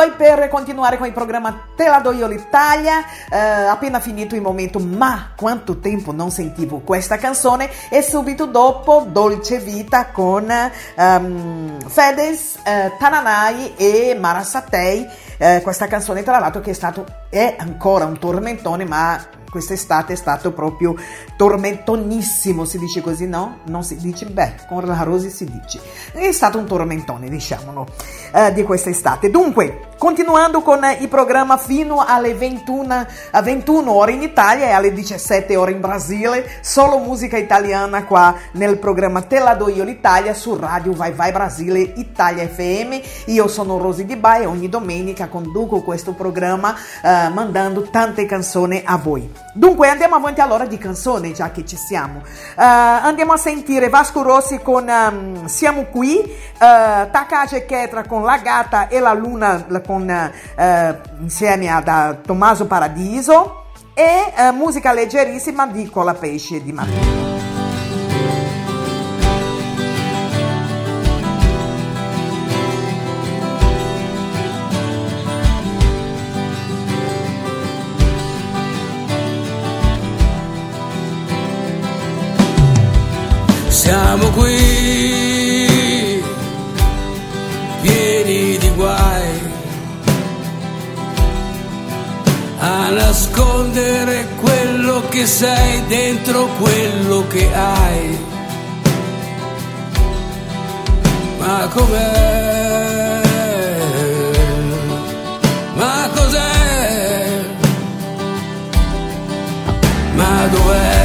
voi per continuare con il programma Te la do io l'Italia. Eh, appena finito il momento, ma quanto tempo non sentivo questa canzone e subito dopo Dolce Vita con ehm, Fedez, eh, Tananai e Mara Satei. Eh, questa canzone tra l'altro che è stato è ancora un tormentone, ma quest'estate è stato proprio tormentonissimo, si dice così, no? Non si dice, beh, con la Rosi si dice. È stato un tormentone, diciamolo, eh, di quest'estate. Dunque, Continuando con il programma fino alle 21, a 21 ore in Italia e alle 17 ore in Brasile, solo musica italiana qua nel programma Te la do io l'Italia su Radio Vai Vai Brasile Italia FM. Io sono Rosy Di Bai e ogni domenica conduco questo programma eh, mandando tante canzoni a voi. Dunque andiamo avanti all'ora di canzone già che ci siamo. Eh, andiamo a sentire Vasco Rossi con um, Siamo qui, uh, Takage Chetra con La Gata e la Luna con, uh, insieme a Tommaso Paradiso e uh, musica leggerissima di Cola Pesce di Martino. Siamo qui, pieni di guai, a nascondere quello che sei dentro quello che hai. Ma com'è? Ma cos'è? Ma dov'è?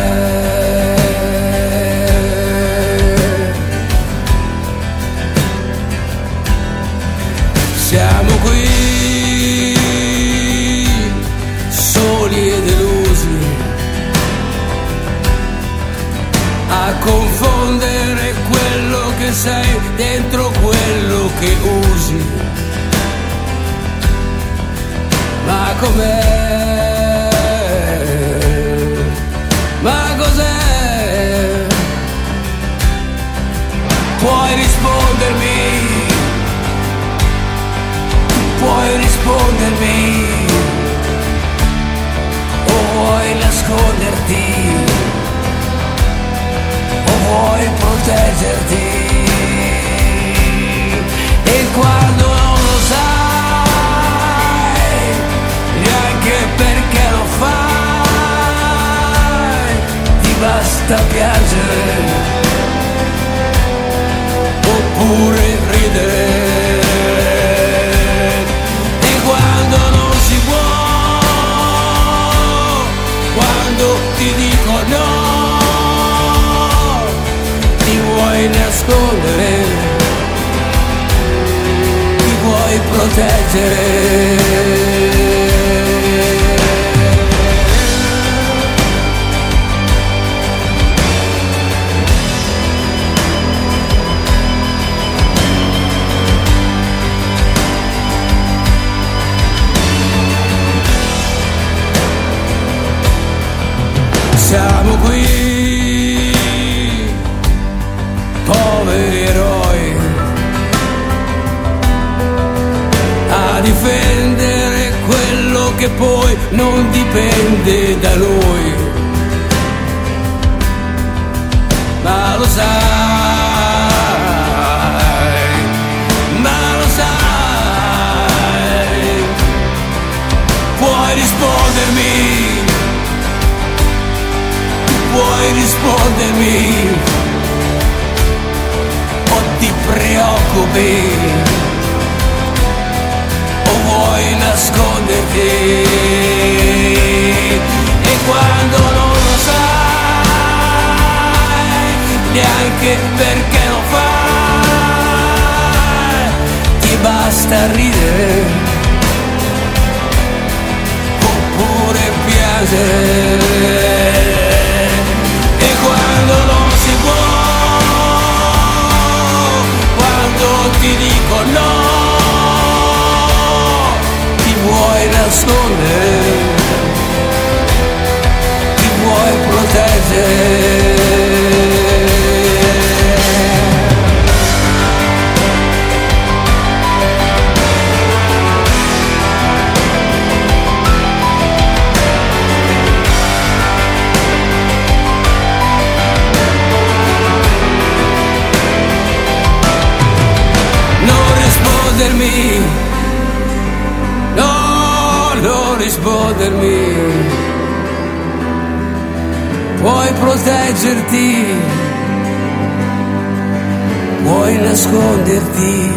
Che usi. Ma com'è? Ma cos'è? Puoi rispondermi? puoi rispondermi o vuoi nasconderti o vuoi proteggerti basta piangere oppure ridere quando non si può, ti dico no, ti vuoi nascondere, ti vuoi proteggere. Siamo qui, poveri eroi, a difendere quello che poi non dipende da noi. Ma lo sai, puoi rispondermi? O ti preoccupi? O vuoi nasconderti? E quando non lo sai neanche perché lo fai ti basta ridere. Oppure piangere ti dico no, ti vuoi nascondere, ti vuoi proteggere. Rispondermi, no, non rispondermi. Puoi proteggerti, puoi nasconderti,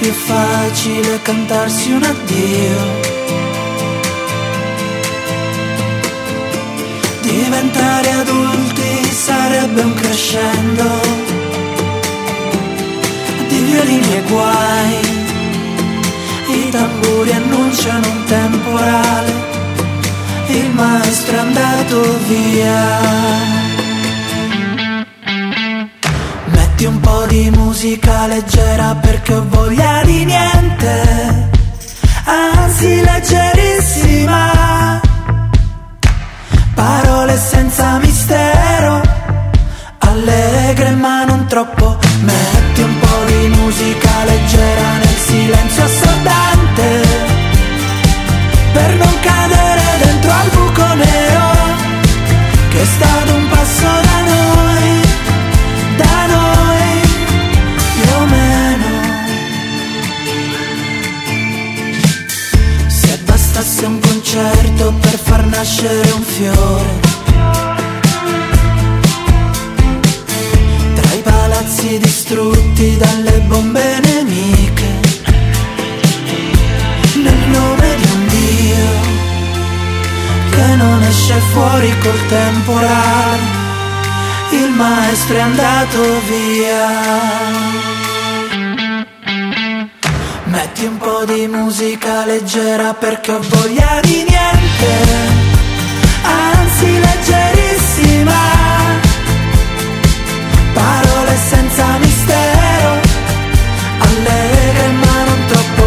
più facile cantarsi un addio. Diventare adulti sarebbe un crescendo di violini e guai. I tamburi annunciano un temporale, il maestro è andato via. Metti un po' di musica leggera perché ho voglia di niente, anzi leggerissima. Parole senza mistero, allegre ma non troppo. Metti un po' di musica leggera nel silenzio assordante, per non cadere dentro al buco nero, che è nascere un fiore. Tra i palazzi distrutti dalle bombe nemiche. Nel nome di un Dio che non esce fuori col temporale. Il maestro è andato via. Metti un po' di musica leggera perché ho voglia di niente, anzi leggerissima. Parole senza mistero, allegre ma non troppo.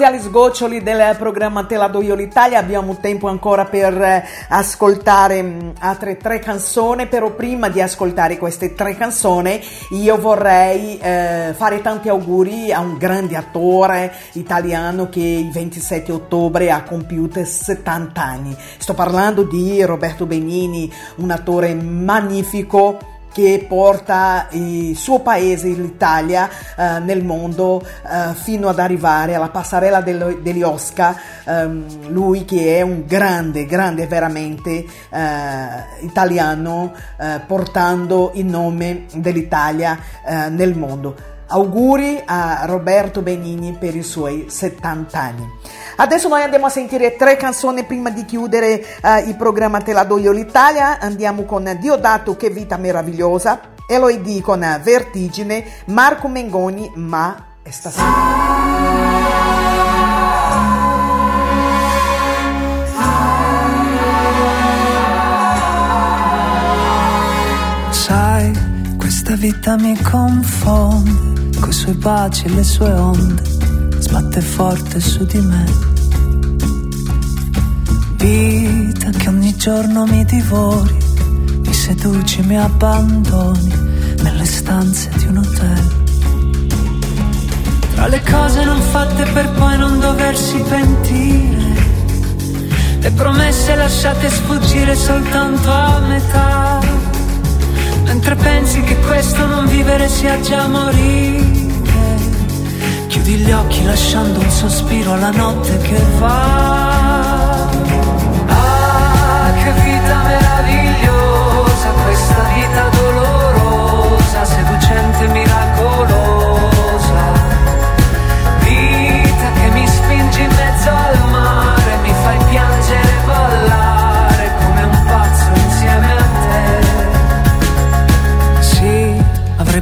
Quasi sgoccioli del programma Te la do io l'Italia, abbiamo tempo ancora per eh, ascoltare mh, altre tre canzoni, però prima di ascoltare queste tre canzoni io vorrei eh, fare tanti auguri a un grande attore italiano che il 27 ottobre ha compiuto 70 anni. Sto parlando di Roberto Benini, un attore magnifico che porta il suo paese, l'Italia, eh, nel mondo eh, fino ad arrivare alla passerella dello- degli Oscar. Ehm, lui che è un grande, grande veramente eh, italiano, eh, portando il nome dell'Italia eh, nel mondo. Auguri a Roberto Benini per i suoi 70 anni. Adesso noi andiamo a sentire tre canzoni prima di chiudere eh, il programma Te la do l'Italia. Andiamo con Diodato Che vita meravigliosa, Eloy D con Vertigine, Marco Mengoni, Ma è stasera. Sai, questa vita mi confonde, coi suoi baci e le sue onde, sbatte forte su di me. Vita che ogni giorno mi divori, mi seduci, mi abbandoni nelle stanze di un hotel. Tra le cose non fatte per poi non doversi pentire, le promesse lasciate sfuggire soltanto a metà, mentre pensi che questo non vivere sia già morire. Chiudi gli occhi lasciando un sospiro alla notte che va.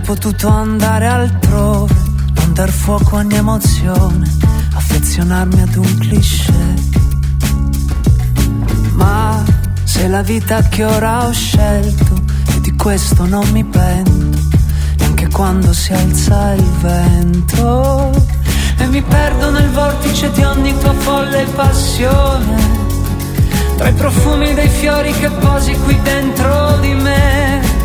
Potuto andare altrove, non dar fuoco ogni emozione, affezionarmi ad un cliché. Ma se la vita che ora ho scelto e di questo non mi pento, neanche quando si alza il vento. E mi perdo nel vortice di ogni tua folle passione, tra i profumi dei fiori che posi qui dentro di me.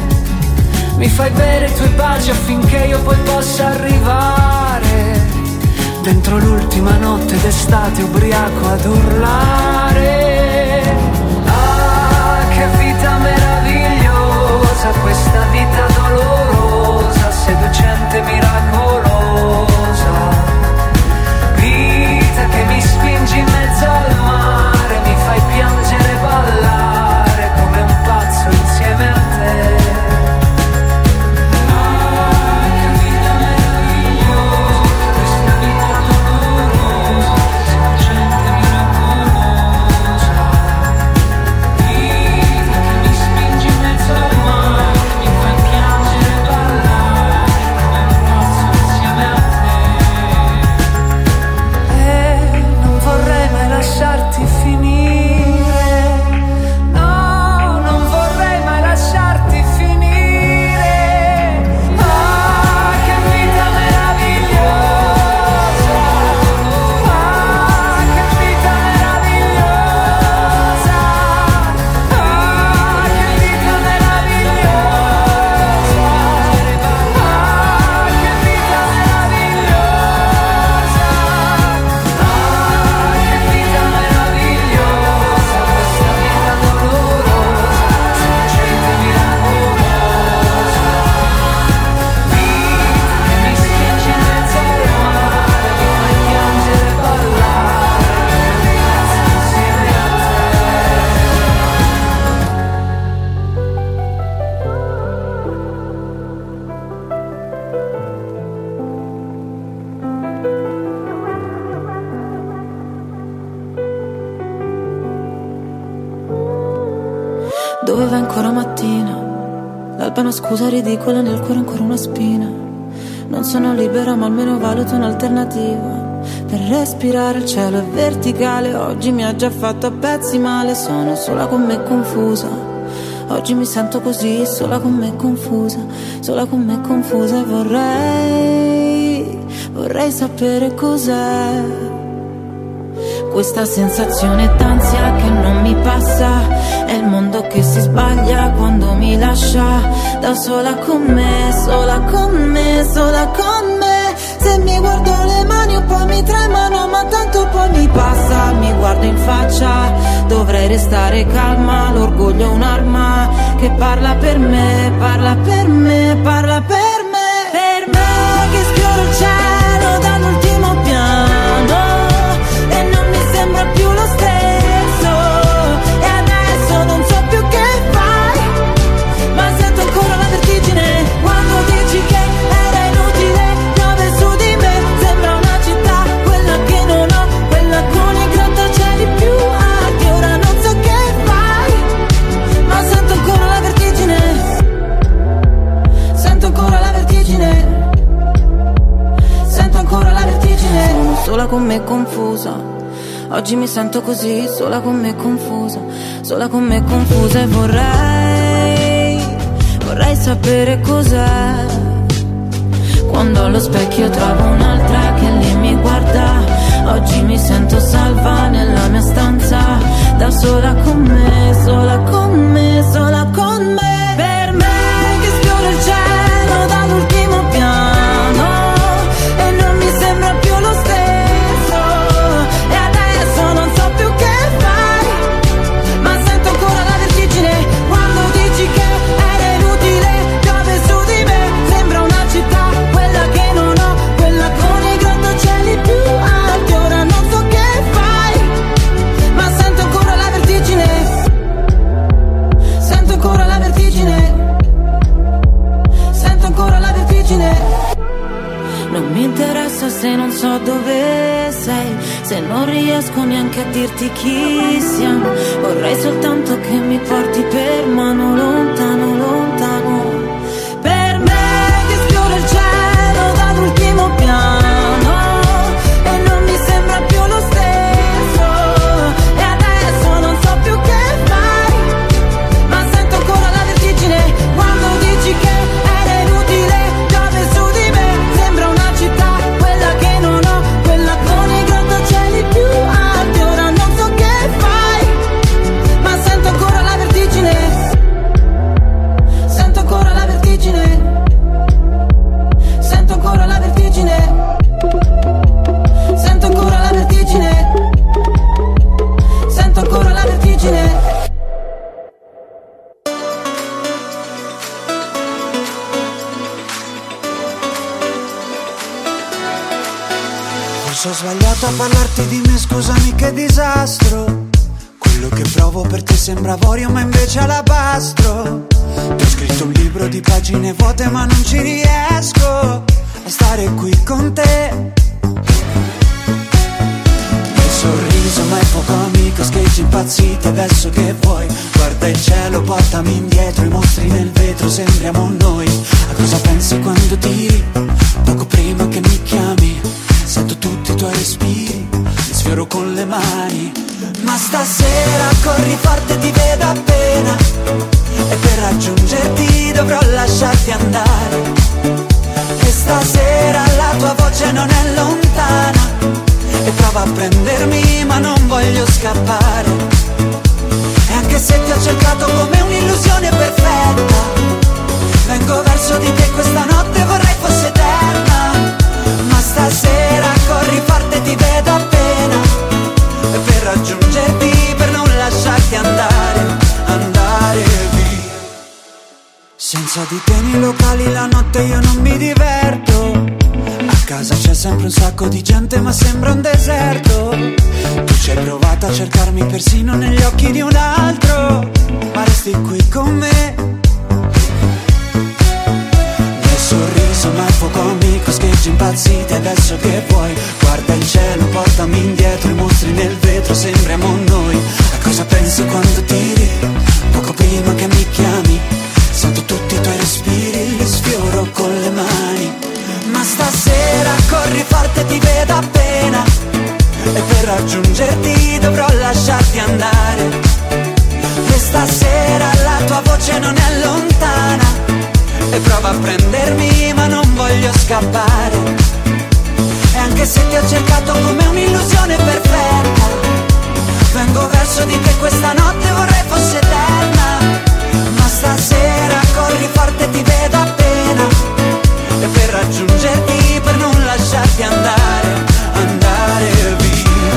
Mi fai bere i tuoi baci affinché io poi possa arrivare dentro l'ultima notte d'estate ubriaco ad urlare. Ah, che vita meravigliosa, questa vita dolorosa, seducente, ridicola, nel cuore ancora una spina. Non sono libera, ma almeno valuto un'alternativa. Per respirare il cielo è verticale, oggi mi ha già fatto a pezzi male, sono sola con me confusa. Oggi mi sento così, sola con me confusa, sola con me confusa e vorrei, vorrei sapere cos'è. Questa sensazione d'ansia che non mi passa È il mondo che si sbaglia quando mi lascia Da sola con me, sola con me, sola con me. Se mi guardo le mani un po' mi tremano Ma tanto poi mi passa, mi guardo in faccia. Dovrei restare calma, l'orgoglio è un'arma Che parla per me, parla per me, parla per me Oggi mi sento così, sola con me confusa Sola con me confusa e vorrei Vorrei sapere cos'è. Quando allo specchio trovo un'altra che lì mi guarda Oggi mi sento salva nella mia stanza Da sola con me, sola con me, sola con me so dove sei, se non riesco neanche a dirti chi siamo, vorrei soltanto che mi porti per mano lontano, vertigine. Sento ancora la vertigine. Sento ancora la vertigine. Forse ho sbagliato a parlarti di me, scusami che disastro. Quello che provo per te sembra avorio, ma invece alabastro. Ti ho scritto un libro di pagine vuote, ma non ci riesco a stare qui con te. Il sorriso, ma è poco amico, sketch impazziti adesso che vuoi. Guarda il cielo, portami indietro, i mostri nel vetro, sembriamo noi. A cosa pensi quando tiri? Poco prima che mi chiami, sento tutti i tuoi respiri, li sfioro con le mani. Ma stasera corri forte, ti vedo appena. E per raggiungerti dovrò lasciarti andare. Stasera la tua voce non è lontana. E prova a prendermi, ma non voglio scappare. E anche se ti ho cercato come un'illusione perfetta, vengo verso di te questa notte vorrei fosse eterna. Ma stasera corri forte, ti vedo appena. Per raggiungerti, per non lasciarti andare Senza di te nei locali la notte io non mi diverto. A casa c'è sempre un sacco di gente ma sembra un deserto. Tu ci hai provato a cercarmi persino negli occhi di un altro, ma resti qui con me. Nel sorriso ma è poco amico, scheggi impazziti adesso che vuoi. Guarda il cielo, portami indietro, i mostri nel vetro, sembriamo noi. A cosa pensi quando tiri? Poco prima che mi chiami, sento tuoi respiri, li sfioro con le mani. Ma stasera corri forte, ti vedo appena. E per raggiungerti dovrò lasciarti andare. E stasera la tua voce non è lontana. E prova a prendermi, ma non voglio scappare. E anche se ti ho cercato come un'illusione perfetta, vengo verso di te questa notte vorrei fosse eterna. Ma stasera corri forte, ti vedo appena. E per raggiungerti, per non lasciarti andare, andare via.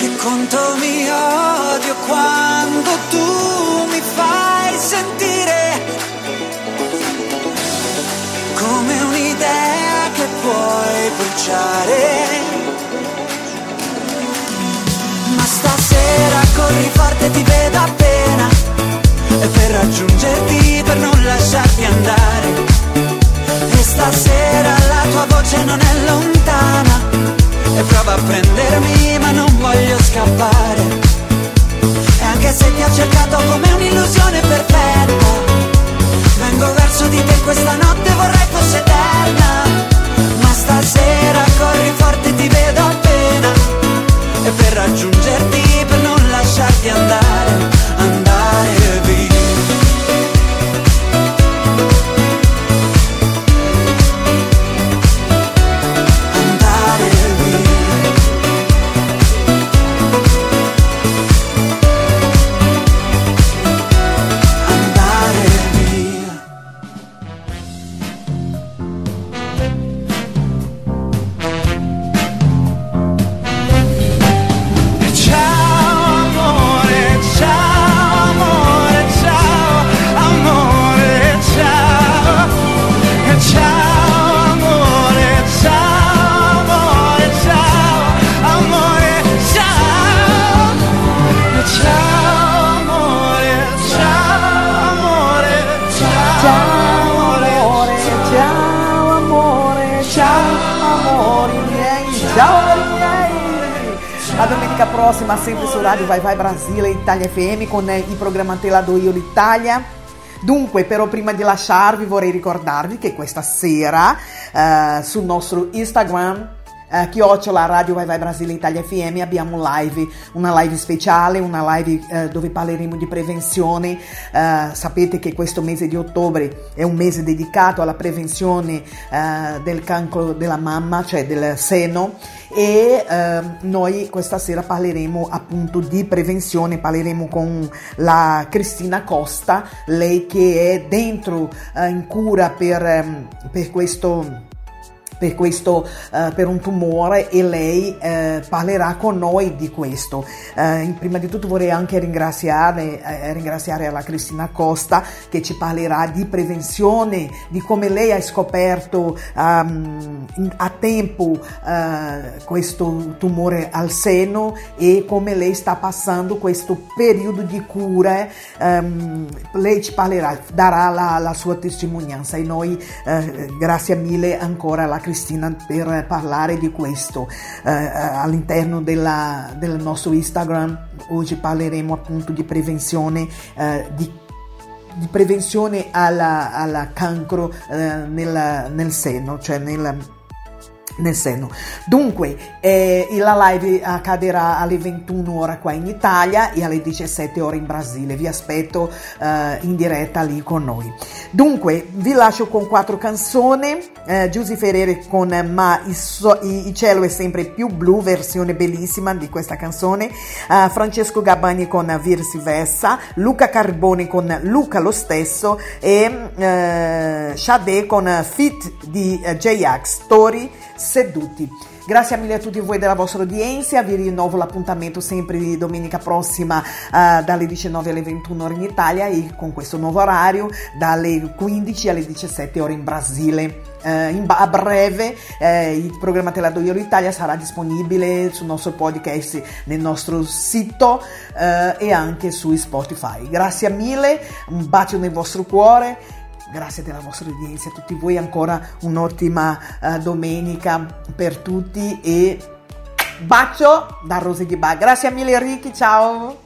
E quanto mi odio quando tu mi fai sentire come un'idea che puoi bruciare. Stasera corri forte, ti vedo appena. E per raggiungerti, per non lasciarti andare. E stasera la tua voce non è lontana. E prova a prendermi, ma non voglio scappare. E anche se ti ho cercato come un'illusione perfetta, vengo verso di te questa notte vorrei fosse eterna. Ma stasera corri forte, ti vedo appena. E per raggiungerti, lasciarti andare, Italia FM con eh, il programma Te la do io l'Italia. Dunque, però prima di lasciarvi vorrei ricordarvi che questa sera eh, sul nostro Instagram eh, chiocciola Radio Vai Vai Brasile Italia FM abbiamo live, una live speciale, una live eh, dove parleremo di prevenzione. Eh, sapete che questo mese di ottobre è un mese dedicato alla prevenzione eh, del cancro della mamma, cioè del seno e eh, noi questa sera parleremo appunto di prevenzione, parleremo con la Cristina Costa, lei che è dentro eh, in cura per, ehm, per questo per, questo, eh, per un tumore e lei eh, parlerà con noi di questo. Eh, prima di tutto vorrei anche ringraziare, eh, ringraziare la Cristina Costa che ci parlerà di prevenzione, di come lei ha scoperto um, a tempo eh, questo tumore al seno e come lei sta passando questo periodo di cura. Um, lei ci parlerà, darà la, la sua testimonianza e noi eh, grazie mille ancora alla Cristina per parlare di questo eh, all'interno della, del nostro Instagram. Oggi parleremo appunto di prevenzione eh, di di prevenzione al cancro eh, nel, nel, seno, cioè nel, nel seno. Dunque, eh, la live accadrà alle 21 ore qua in Italia e alle 17 ore in Brasile. Vi aspetto eh, in diretta lì con noi. Dunque, vi lascio con quattro canzoni. Eh, Giusy Ferrere con Ma il, so- il, cielo è sempre più blu, versione bellissima di questa canzone. Uh, Francesco Gabbani con Virsi Versa. Luca Carboni con Luca lo stesso. E uh, Sade con Fit di uh, J-Ax Story seduti. Grazie mille a tutti voi della vostra udienza, vi rinnovo l'appuntamento sempre di domenica prossima uh, dalle 19 alle 21 ore in Italia e con questo nuovo orario dalle 15 alle 17 ore in Brasile. Uh, in, a breve uh, il programma Te do io l'Italia sarà disponibile sul nostro podcast nel nostro sito e anche su Spotify. Grazie mille, un bacio nel vostro cuore Grazie della vostra udienza a tutti voi, ancora un'ottima uh, domenica per tutti e bacio da Rose di Ba. Grazie mille Ricky, ciao!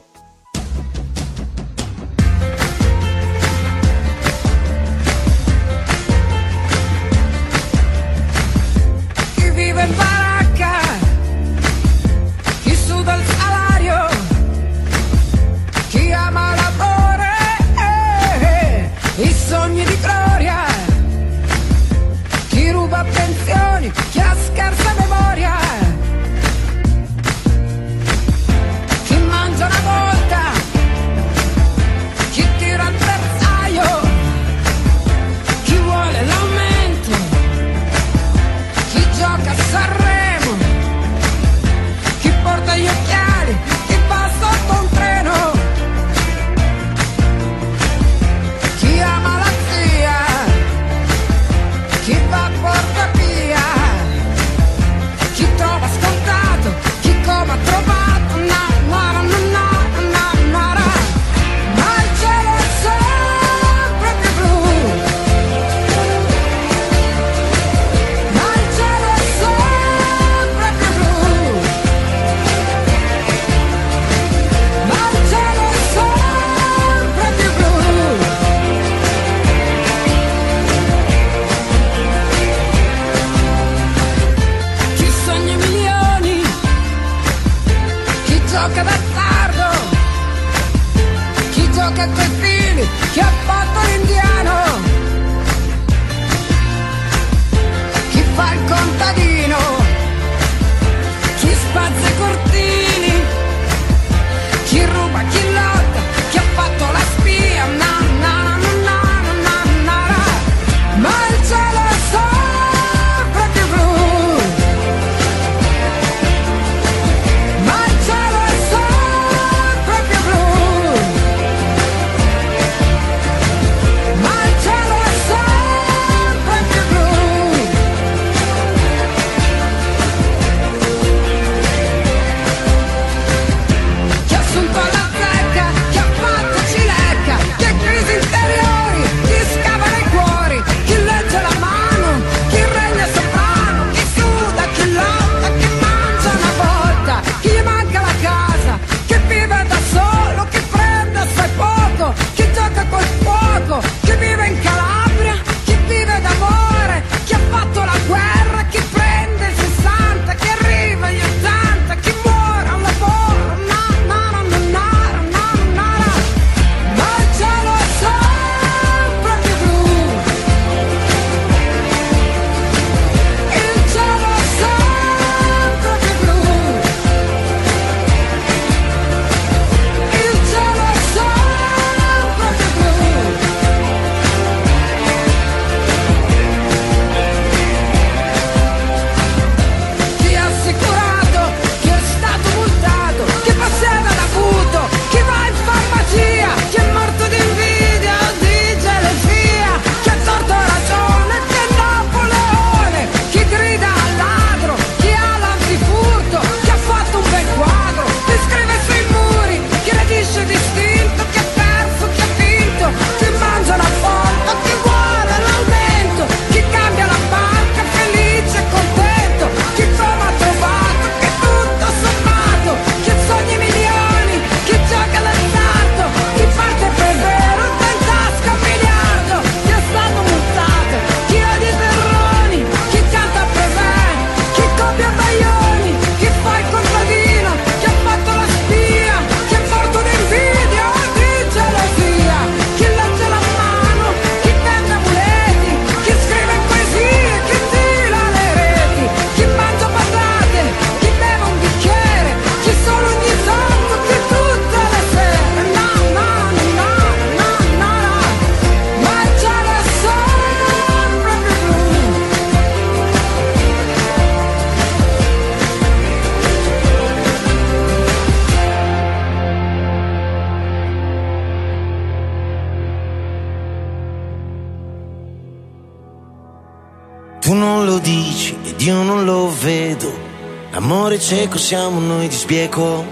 Cieco siamo noi di sbieco,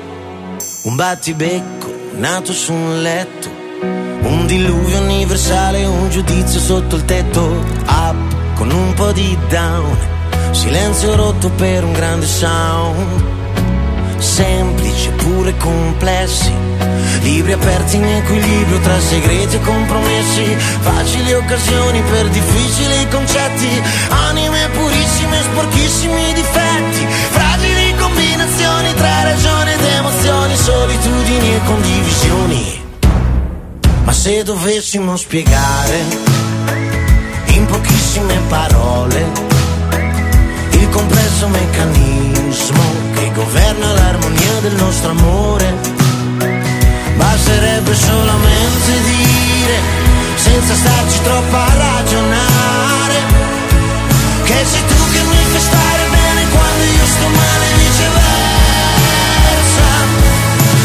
un battibecco nato su un letto, un diluvio universale, un giudizio sotto il tetto, up con un po' di down, silenzio rotto per un grande sound, semplici pure complessi, libri aperti in equilibrio tra segreti e compromessi, facili occasioni per difficili concetti, anime purissime, sporchissimi difetti, combinazioni tra ragione ed emozioni, solitudini e condivisioni. Ma se dovessimo spiegare in pochissime parole il complesso meccanismo che governa l'armonia del nostro amore, basterebbe solamente dire, senza starci troppo a ragionare, che sei tu che mi fai stare bene io sto male viceversa,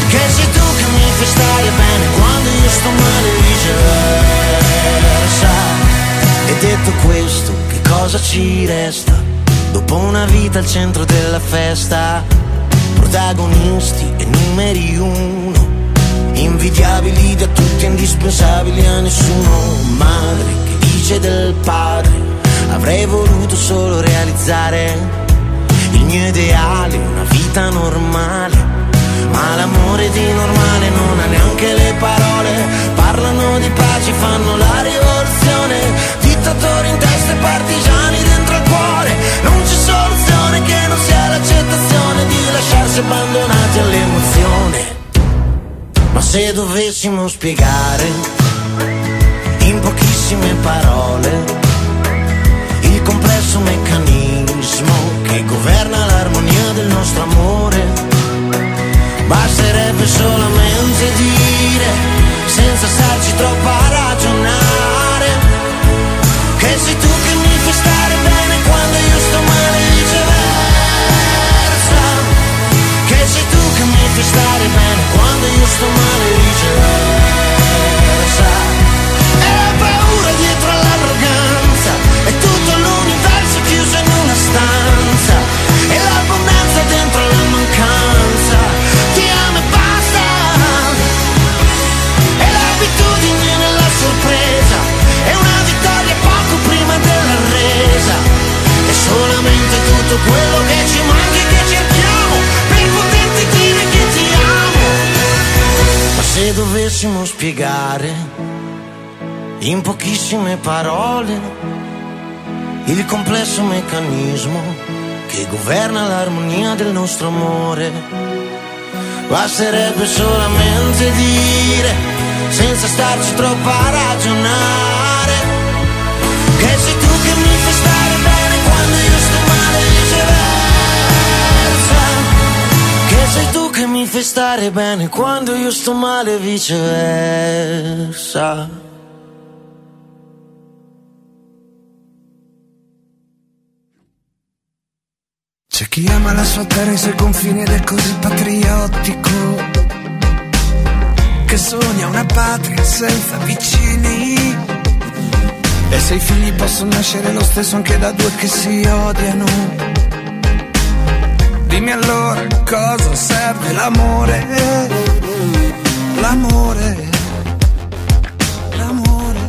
che sei tu che mi fai stare bene quando io sto male viceversa. E detto questo, che cosa ci resta? Dopo una vita al centro della festa, protagonisti e numeri uno, invidiabili da tutti, indispensabili a nessuno. Madre che dice del padre, avrei voluto solo realizzare il mio ideale, una vita normale. Ma l'amore di normale non ha neanche le parole, parlano di pace, fanno la rivoluzione, dittatori in testa e partigiani dentro il cuore, non c'è soluzione che non sia l'accettazione di lasciarsi abbandonati all'emozione. Ma se dovessimo spiegare in pochissime parole il complesso meccanismo che governa l'armonia del nostro amore, basterebbe solamente dire, senza starci troppo spiegare in pochissime parole il complesso meccanismo che governa l'armonia del nostro amore. Basterebbe solamente dire, senza starci troppo a ragionare, che sei tu che mi fai stare mi fai bene quando io sto male e viceversa. C'è chi ama la sua terra e i suoi confini ed è così patriottico che sogna una patria senza vicini. E se i figli possono nascere lo stesso anche da due che si odiano. Dimmi allora cosa serve l'amore. L'amore. L'amore.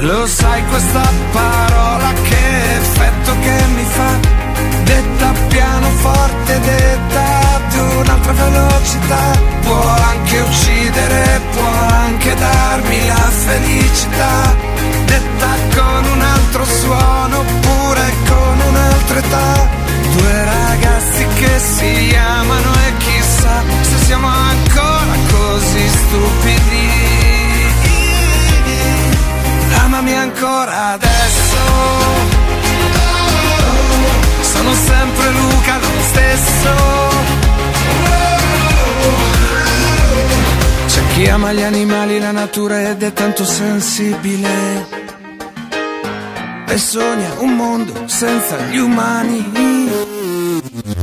Lo sai questa parola che effetto che mi fa? Detta piano forte, detta ad un'altra velocità Può anche uccidere, può anche darmi la felicità Detta con un altro suono, oppure con un'altra età Due ragazzi che si amano e chissà se siamo ancora così stupidi Amami ancora adesso sono sempre Luca lo stesso. C'è chi ama gli animali, la natura ed è tanto sensibile. E sogna un mondo senza gli umani.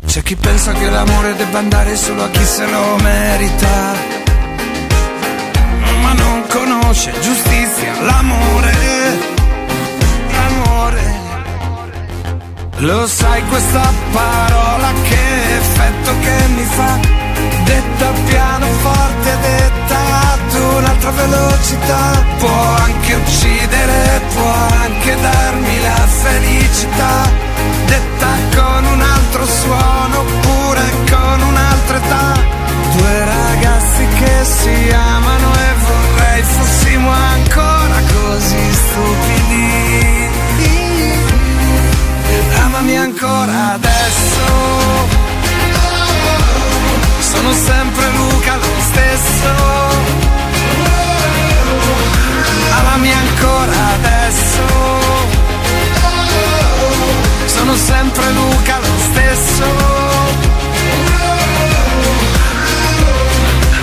C'è chi pensa che l'amore debba andare solo a chi se lo merita. Ma non conosce giustizia, l'amore. L'amore. Lo sai questa parola che effetto che mi fa Detta piano forte, detta ad un'altra velocità. Può anche uccidere, può anche darmi la felicità. Detta con un altro suono oppure con un'altra età. Due ragazzi che si amano e vorrei fossimo ancora così stupidi. Amami ancora Sono sempre Luca lo stesso Amami ancora adesso Sono sempre Luca lo stesso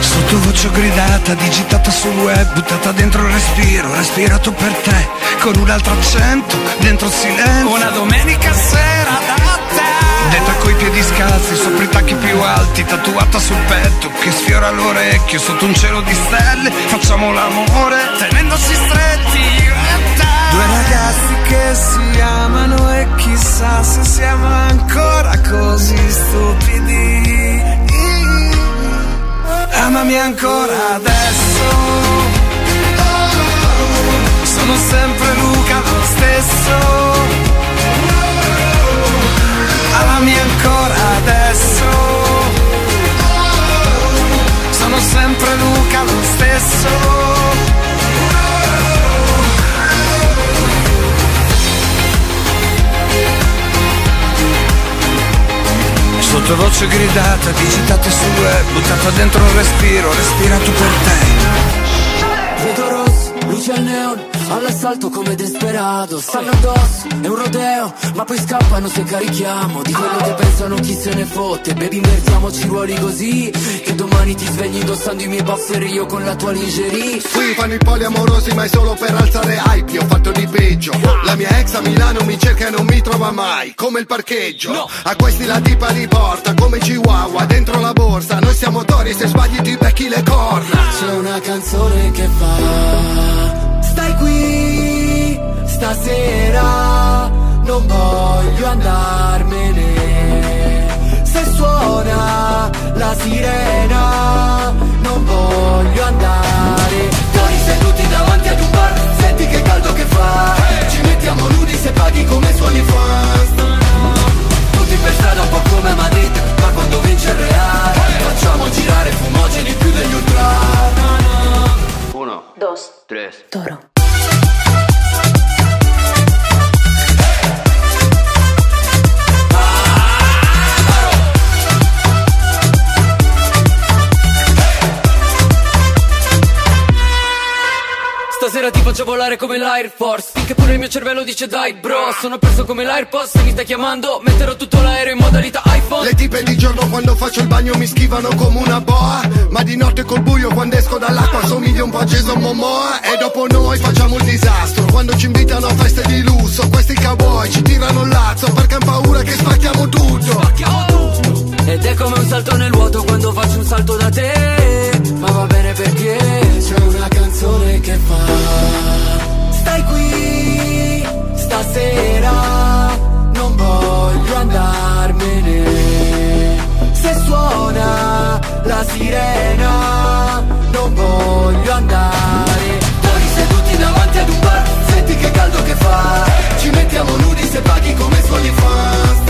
Sottovoce gridata, digitata sul web, buttata dentro il respiro, respirato per te, con un altro accento, dentro il silenzio. Una domenica sera da. Detta coi piedi scalzi, sopra i tacchi più alti, tatuata sul petto, che sfiora l'orecchio, sotto un cielo di stelle, facciamo l'amore, tenendoci stretti. e te. Due ragazzi che si amano e chissà se siamo ancora così stupidi. Amami ancora adesso Sono sempre Luca lo stesso Amami ancora adesso Sono sempre Luca lo stesso Sottovoce gridata, digitata sul web, buttata dentro un respiro, respirato per te. Luce al neon, all'assalto come desperato Stanno addosso, è un rodeo, ma poi scappano se carichiamo. Di quello che pensano chi se ne fotte. Baby invertiamoci ruoli così Che domani ti svegli indossando i miei buffer io con la tua lingerie. Qui fanno i poliamorosi ma è solo per alzare hype. Io ho fatto di peggio. La mia ex a Milano mi cerca e non mi trova mai Come il parcheggio. A questi la tipa li porta come Chihuahua Dentro la borsa. Noi siamo tori se sbagli ti becchi le corna. C'è una canzone che fa Stai qui. Stasera Non voglio andarmene. Se suona la sirena Non voglio andare. Noi seduti davanti ad un bar Senti che caldo che fa. Ci mettiamo nudi se paghi come suoni fans Tutti per strada un po' come Madrid Ma quando vince il Real Facciamo girare fumogeni più degli ultra Uno, Dos. tres. Toro. Stasera ti faccio volare come l'Air Force. Finché pure il mio cervello dice dai bro Sono perso come l'AirPods Se mi stai chiamando metterò tutto l'aereo in modalità iPhone. Le tipe di giorno quando faccio il bagno mi schivano come una boa Ma di notte col buio quando esco dall'acqua somiglio un po' a Jason Momoa E dopo noi facciamo il disastro. Quando ci invitano a feste di lusso Questi cowboy ci tirano il lazzo Perché han paura che spacchiamo tutto ed è come un salto nel vuoto quando faccio un salto da te. Ma va bene perché c'è una canzone che fa. Stai qui, stasera Non voglio andarmene. Se suona la sirena Non voglio andare. Fuori seduti davanti ad un bar Senti che caldo che fa. Ci mettiamo nudi se paghi come suoni fans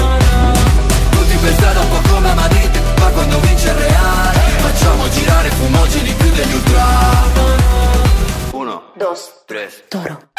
pensata un po' come Amadite Ma quando vince il Real Facciamo girare fumogeni più degli ultra. Uno, dos, tres, toro.